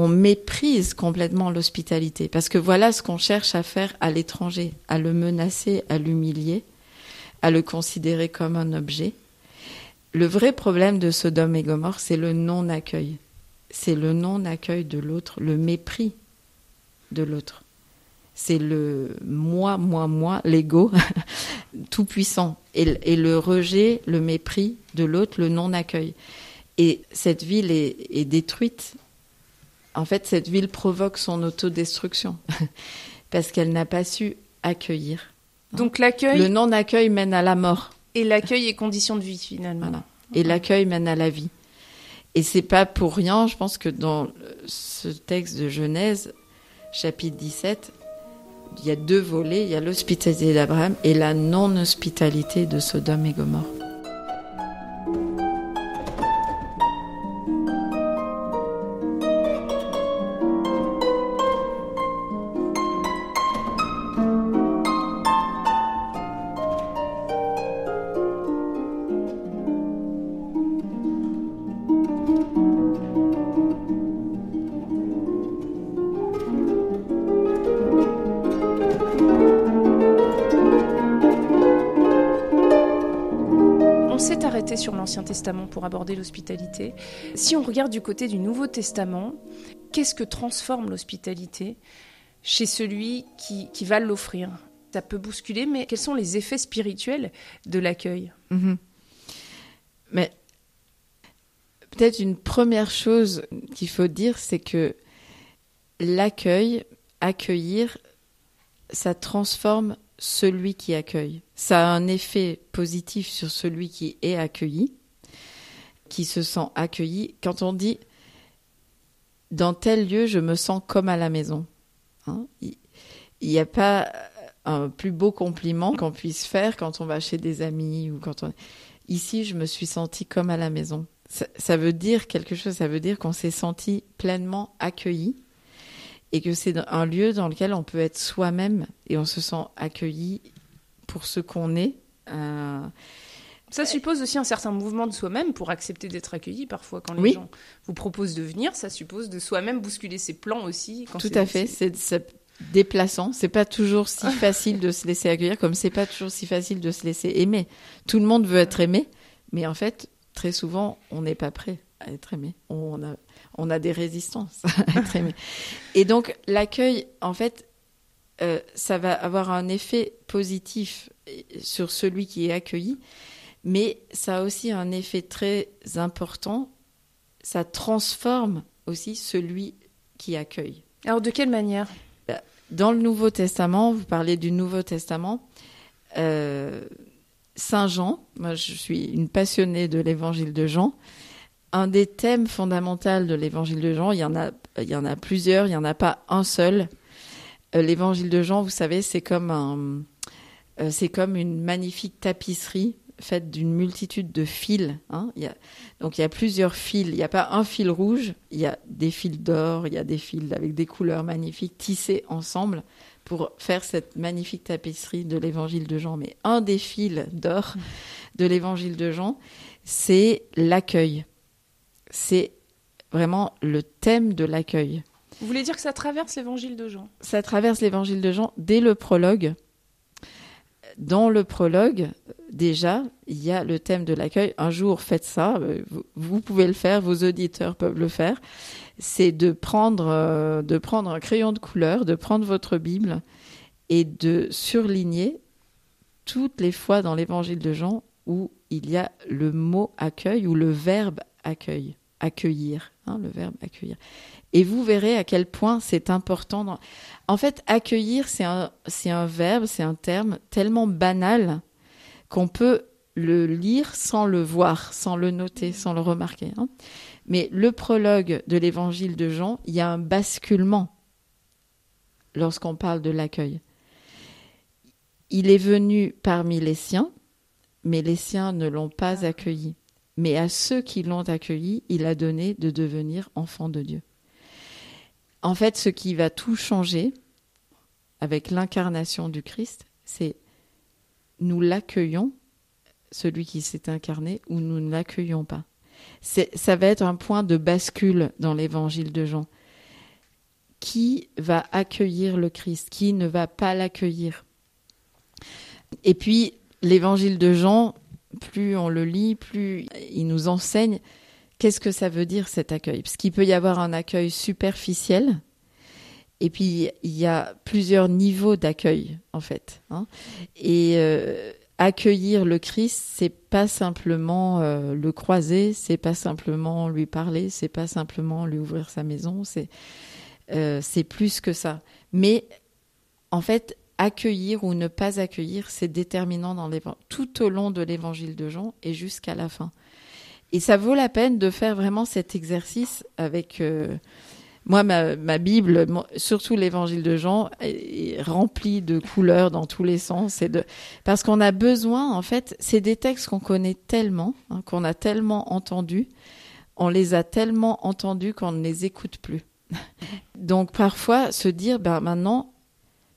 méprise complètement l'hospitalité. Parce que voilà ce qu'on cherche à faire à l'étranger, à le menacer, à l'humilier, à le considérer comme un objet. le vrai problème de Sodome et Gomorre, c'est le non-accueil. C'est le non-accueil de l'autre, le mépris de l'autre. C'est le moi, moi, moi, l'ego tout puissant. Et, le rejet, le mépris de l'autre, le non-accueil. Et cette ville est, détruite. En fait, cette ville provoque son autodestruction parce qu'elle n'a pas su accueillir. Donc l'accueil. Le non-accueil mène à la mort. Et l'accueil est condition de vie finalement. Et l'accueil mène à la vie. Et c'est pas pour rien, je pense que dans ce texte de Genèse, chapitre 17, il y a deux volets, il y a l'hospitalité d'Abraham et la non-hospitalité de Sodome et Gomorre. Pour aborder l'hospitalité. Si on regarde du côté du Nouveau Testament, qu'est-ce que transforme l'hospitalité chez celui qui, va l'offrir? Ça peut bousculer, mais quels sont les effets spirituels de l'accueil? Mhm. Mais peut-être une première chose qu'il faut dire, c'est que l'accueil, accueillir, ça transforme celui qui accueille. Ça a un effet positif sur celui qui est accueilli, qui se sent accueilli. Quand on dit dans tel lieu, je me sens comme à la maison. Hein, il n'y a pas un plus beau compliment qu'on puisse faire quand on va chez des amis ou quand on. Ici, je me suis senti comme à la maison. ça veut dire quelque chose. Ça veut dire qu'on s'est senti pleinement accueilli et que c'est un lieu dans lequel on peut être soi-même et on se sent accueilli pour ce qu'on est. Euh, ça suppose aussi un certain mouvement de soi-même pour accepter d'être accueilli parfois quand les gens vous proposent de venir. Ça suppose de soi-même bousculer ses plans aussi. Tout à fait, c'est déplaçant. C'est pas toujours si facile de se laisser accueillir comme c'est pas toujours si facile de se laisser aimer. Tout le monde veut être aimé, mais en fait, très souvent, on n'est pas prêt à être aimé. On a on a des résistances à être aimé. Et donc l'accueil, en fait, euh, ça va avoir un effet positif sur celui qui est accueilli, mais ça a aussi un effet très important, ça transforme aussi celui qui accueille. Alors de quelle manière? Bah, Dans le Nouveau Testament, vous parlez du Nouveau Testament, euh, Saint Jean, moi je suis une passionnée de l'évangile de Jean, un des thèmes fondamentaux de l'évangile de Jean, il y en a, il y en a plusieurs, il n'y en a pas un seul. Euh, l'évangile de Jean, vous savez, c'est comme un, euh, c'est comme une magnifique tapisserie faite d'une multitude de fils. Hein. Il y a, donc il y a plusieurs fils. Il n'y a pas un fil rouge. Il y a des fils d'or. Il y a des fils avec des couleurs magnifiques tissés ensemble pour faire cette magnifique tapisserie de l'évangile de Jean. Mais un des fils d'or de l'évangile de Jean, c'est l'accueil c'est vraiment le thème de l'accueil. Vous voulez dire que ça traverse l'évangile de Jean? Ça traverse l'évangile de Jean dès le prologue. Dans le prologue, déjà, il y a le thème de l'accueil. Un jour, faites ça, euh, vous pouvez le faire, vos auditeurs peuvent le faire. C'est de prendre, euh, de prendre un crayon de couleur, de prendre votre Bible et de surligner toutes les fois dans l'évangile de Jean où il y a le mot accueil ou le verbe accueil accueillir, hein, le verbe accueillir. Et vous verrez à quel point c'est important. En fait, accueillir, c'est un, c'est un verbe, c'est un terme tellement banal qu'on peut le lire sans le voir, sans le noter, sans le remarquer. Hein. Mais le prologue de l'évangile de Jean, il y a un basculement lorsqu'on parle de l'accueil. Il est venu parmi les siens, mais les siens ne l'ont pas accueilli mais à ceux qui l'ont accueilli, il a donné de devenir enfants de Dieu. En fait, ce qui va tout changer avec l'incarnation du Christ, c'est nous l'accueillons, celui qui s'est incarné, ou nous ne l'accueillons pas. Ça va être un point de bascule dans l'évangile de Jean. Qui va accueillir le Christ? Qui ne va pas l'accueillir? Et puis, l'évangile de Jean, plus on le lit, plus il nous enseigne qu'est-ce que ça veut dire cet accueil? Parce qu'il peut y avoir un accueil superficiel, et puis il y a plusieurs niveaux d'accueil en fait. Hein. Et euh, accueillir le Christ, c'est pas simplement euh, le croiser, c'est pas simplement lui parler, c'est pas simplement lui ouvrir sa maison, c'est euh, c'est plus que ça. Mais en fait, accueillir ou ne pas accueillir, c'est déterminant dans tout au long de l'évangile de Jean et jusqu'à la fin. Et ça vaut la peine de faire vraiment cet exercice avec euh, moi, ma, Bible, surtout l'évangile de Jean, est remplie de couleurs dans tous les sens. Et de... Parce qu'on a besoin, en fait, c'est des textes qu'on connaît tellement, hein, qu'on a tellement entendus, on les a tellement entendus qu'on ne les écoute plus. Donc parfois, se dire, ben maintenant,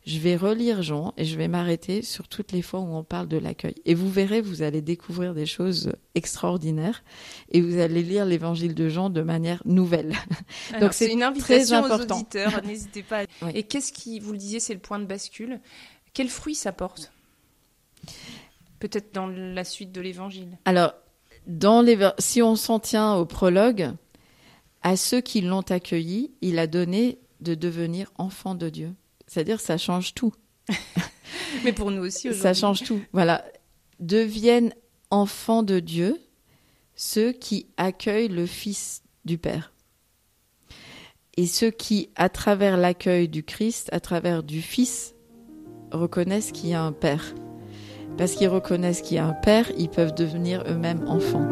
je vais relire Jean et je vais m'arrêter sur toutes les fois où on parle de l'accueil. Et vous verrez, vous allez découvrir des choses extraordinaires et vous allez lire l'évangile de Jean de manière nouvelle. Donc c'est une invitation aux auditeurs, n'hésitez pas. Et qu'est-ce qui, vous le disiez, c'est le point de bascule. Quel fruit ça porte? Peut-être dans la suite de l'évangile. Alors, dans les, si on s'en tient au prologue, à ceux qui l'ont accueilli, il a donné de devenir enfants de Dieu. C'est-à-dire, ça change tout. Mais pour nous aussi Ça change tout. Voilà. Deviennent enfants de Dieu ceux qui accueillent le Fils du Père. Et ceux qui, à travers l'accueil du Christ, à travers du Fils, reconnaissent qu'il y a un Père. Parce qu'ils reconnaissent qu'il y a un Père, ils peuvent devenir eux-mêmes enfants.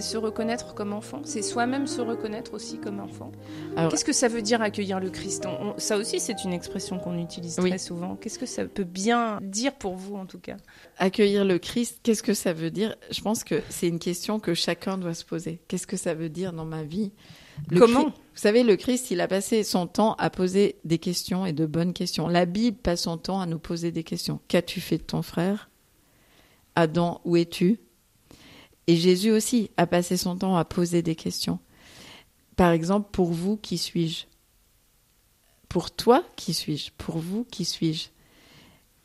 Se reconnaître comme enfant, c'est soi-même se reconnaître aussi comme enfant. Qu'est-ce que ça veut dire accueillir le Christ? Ça aussi, c'est une expression qu'on utilise très souvent. Qu'est-ce que ça peut bien dire pour vous, en tout cas? Accueillir le Christ, qu'est-ce que ça veut dire? Je pense que c'est une question que chacun doit se poser. Qu'est-ce que ça veut dire dans ma vie? Comment? Vous savez, le Christ, il a passé son temps à poser des questions et de bonnes questions. La Bible passe son temps à nous poser des questions. Qu'as-tu fait de ton frère? Adam, où es-tu? Et Jésus aussi a passé son temps à poser des questions. Par exemple, pour vous, qui suis-je? Pour toi, qui suis-je? Pour vous, qui suis-je?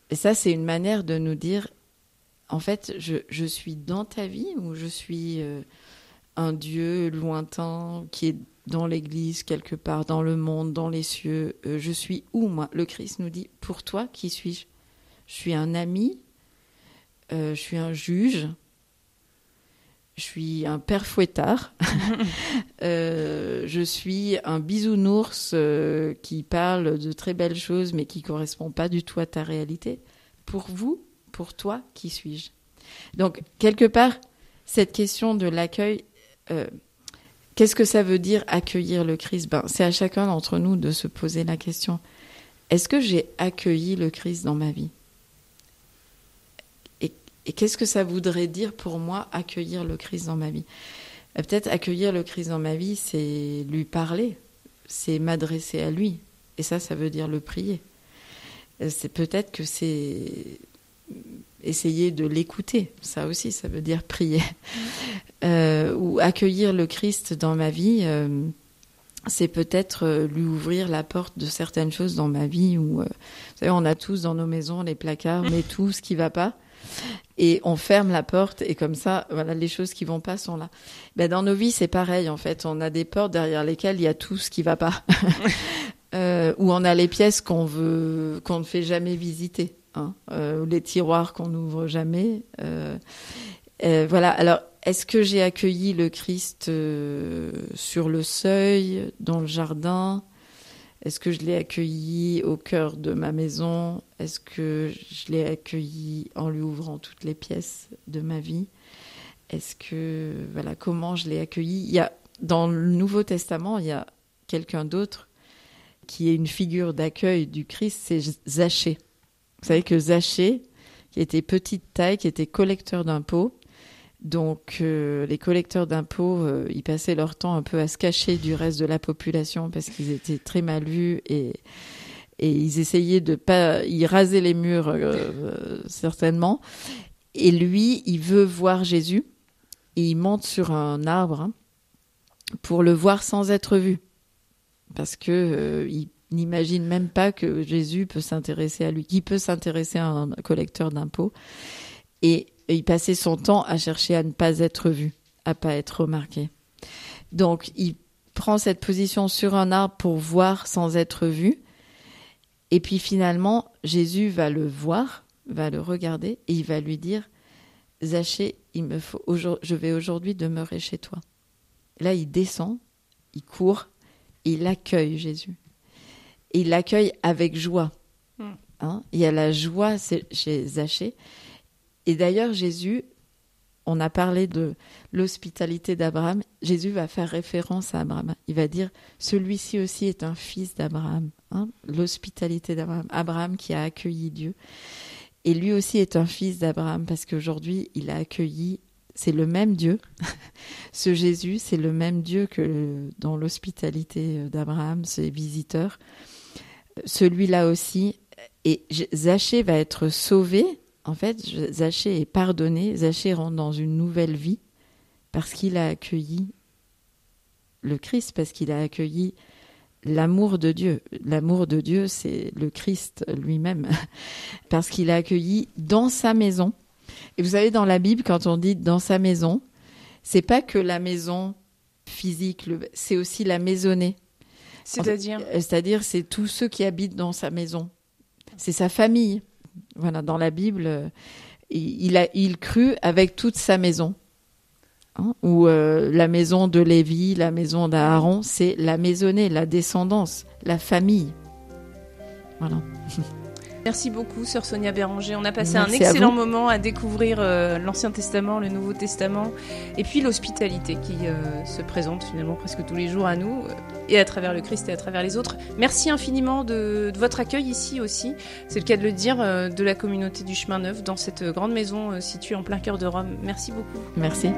Et ça, c'est une manière de nous dire, en fait, je, suis dans ta vie ou je suis euh, un Dieu lointain qui est dans l'Église, quelque part, dans le monde, dans les cieux. Euh, je suis où, moi? Le Christ nous dit, pour toi, qui suis-je? Je suis un ami, euh, je suis un juge, je suis un père fouettard. Euh, je suis un bisounours euh, qui parle de très belles choses mais qui correspond pas du tout à ta réalité. Pour vous, pour toi, qui suis-je? Donc, quelque part, cette question de l'accueil, euh, qu'est-ce que ça veut dire accueillir le Christ? Ben, C'est à chacun d'entre nous de se poser la question. Est-ce que j'ai accueilli le Christ dans ma vie? Et qu'est-ce que ça voudrait dire pour moi accueillir le Christ dans ma vie? Euh, Peut-être accueillir le Christ dans ma vie, c'est lui parler, c'est m'adresser à lui. Et ça, ça veut dire le prier. Euh, c'est peut-être que c'est essayer de l'écouter. Ça aussi, ça veut dire prier. Euh, ou accueillir le Christ dans ma vie, c'est peut-être lui ouvrir la porte de certaines choses dans ma vie. Où, vous savez, on a tous dans nos maisons les placards, mais tout ce qui va pas et on ferme la porte et comme ça, voilà, les choses qui vont pas sont là. Ben, dans nos vies, c'est pareil en fait. On a des portes derrière lesquelles il y a tout ce qui va pas, euh, où on a les pièces qu'on veut, qu'on ne fait jamais visiter, hein, euh, les tiroirs qu'on n'ouvre jamais. Euh, euh, voilà. Alors, est-ce que j'ai accueilli le Christ euh, sur le seuil, dans le jardin? Est-ce que je l'ai accueilli au cœur de ma maison? Est-ce que je l'ai accueilli en lui ouvrant toutes les pièces de ma vie? Est-ce que voilà comment je l'ai accueilli? Il y a dans le Nouveau Testament, il y a quelqu'un d'autre qui est une figure d'accueil du Christ, c'est Zachée. Vous savez que Zachée, qui était petite taille, qui était collecteur d'impôts, donc euh, les collecteurs d'impôts, euh, ils passaient leur temps un peu à se cacher du reste de la population parce qu'ils étaient très mal vus et, et ils essayaient de pas y raser les murs euh, certainement. Et lui, il veut voir Jésus et il monte sur un arbre hein, pour le voir sans être vu parce que il n'imagine même pas que Jésus peut s'intéresser à lui, qui peut s'intéresser à un collecteur d'impôts et il passait son temps à chercher à ne pas être vu, à pas être remarqué. Donc, il prend cette position sur un arbre pour voir sans être vu. Et puis finalement, Jésus va le voir, va le regarder et il va lui dire Zachée, il me faut je vais aujourd'hui demeurer chez toi. Là, il descend, il court, il accueille Jésus. Et il l'accueille avec joie. Hmm. Hein il y a la joie chez Zachée. Et d'ailleurs, Jésus, on a parlé de l'hospitalité d'Abraham. Jésus va faire référence à Abraham. Il va dire celui-ci aussi est un fils d'Abraham. Hein, l'hospitalité d'Abraham. Abraham qui a accueilli Dieu. Et lui aussi est un fils d'Abraham parce qu'aujourd'hui, il a accueilli. C'est le même Dieu. Ce Jésus, c'est le même Dieu que dans l'hospitalité d'Abraham, ces visiteurs. Celui-là aussi. Et Zachée va être sauvé en fait, Zachée est pardonné, Zachée rentre dans une nouvelle vie parce qu'il a accueilli le Christ, parce qu'il a accueilli l'amour de Dieu. L'amour de Dieu, c'est le Christ lui-même, parce qu'il a accueilli dans sa maison. Et vous savez, dans la Bible, quand on dit dans sa maison, c'est pas que la maison physique, c'est aussi la maisonnée. C'est-à-dire? C'est-à-dire, c'est tous ceux qui habitent dans sa maison. C'est sa famille. Voilà, dans la Bible, il, a, il crut avec toute sa maison. Hein, euh, la maison de Lévi, la maison d'Aaron, c'est la maisonnée, la descendance, la famille. Voilà. Merci beaucoup, sœur Sonia Béranger. On a passé un excellent moment à découvrir euh, l'Ancien Testament, le Nouveau Testament, et puis l'hospitalité qui euh, se présente finalement presque tous les jours à nous, euh, et à travers le Christ et à travers les autres. Merci infiniment de, de votre accueil ici aussi, c'est le cas de le dire, de la communauté du Chemin Neuf, dans cette grande maison située en plein cœur de Rome. Merci beaucoup. Merci.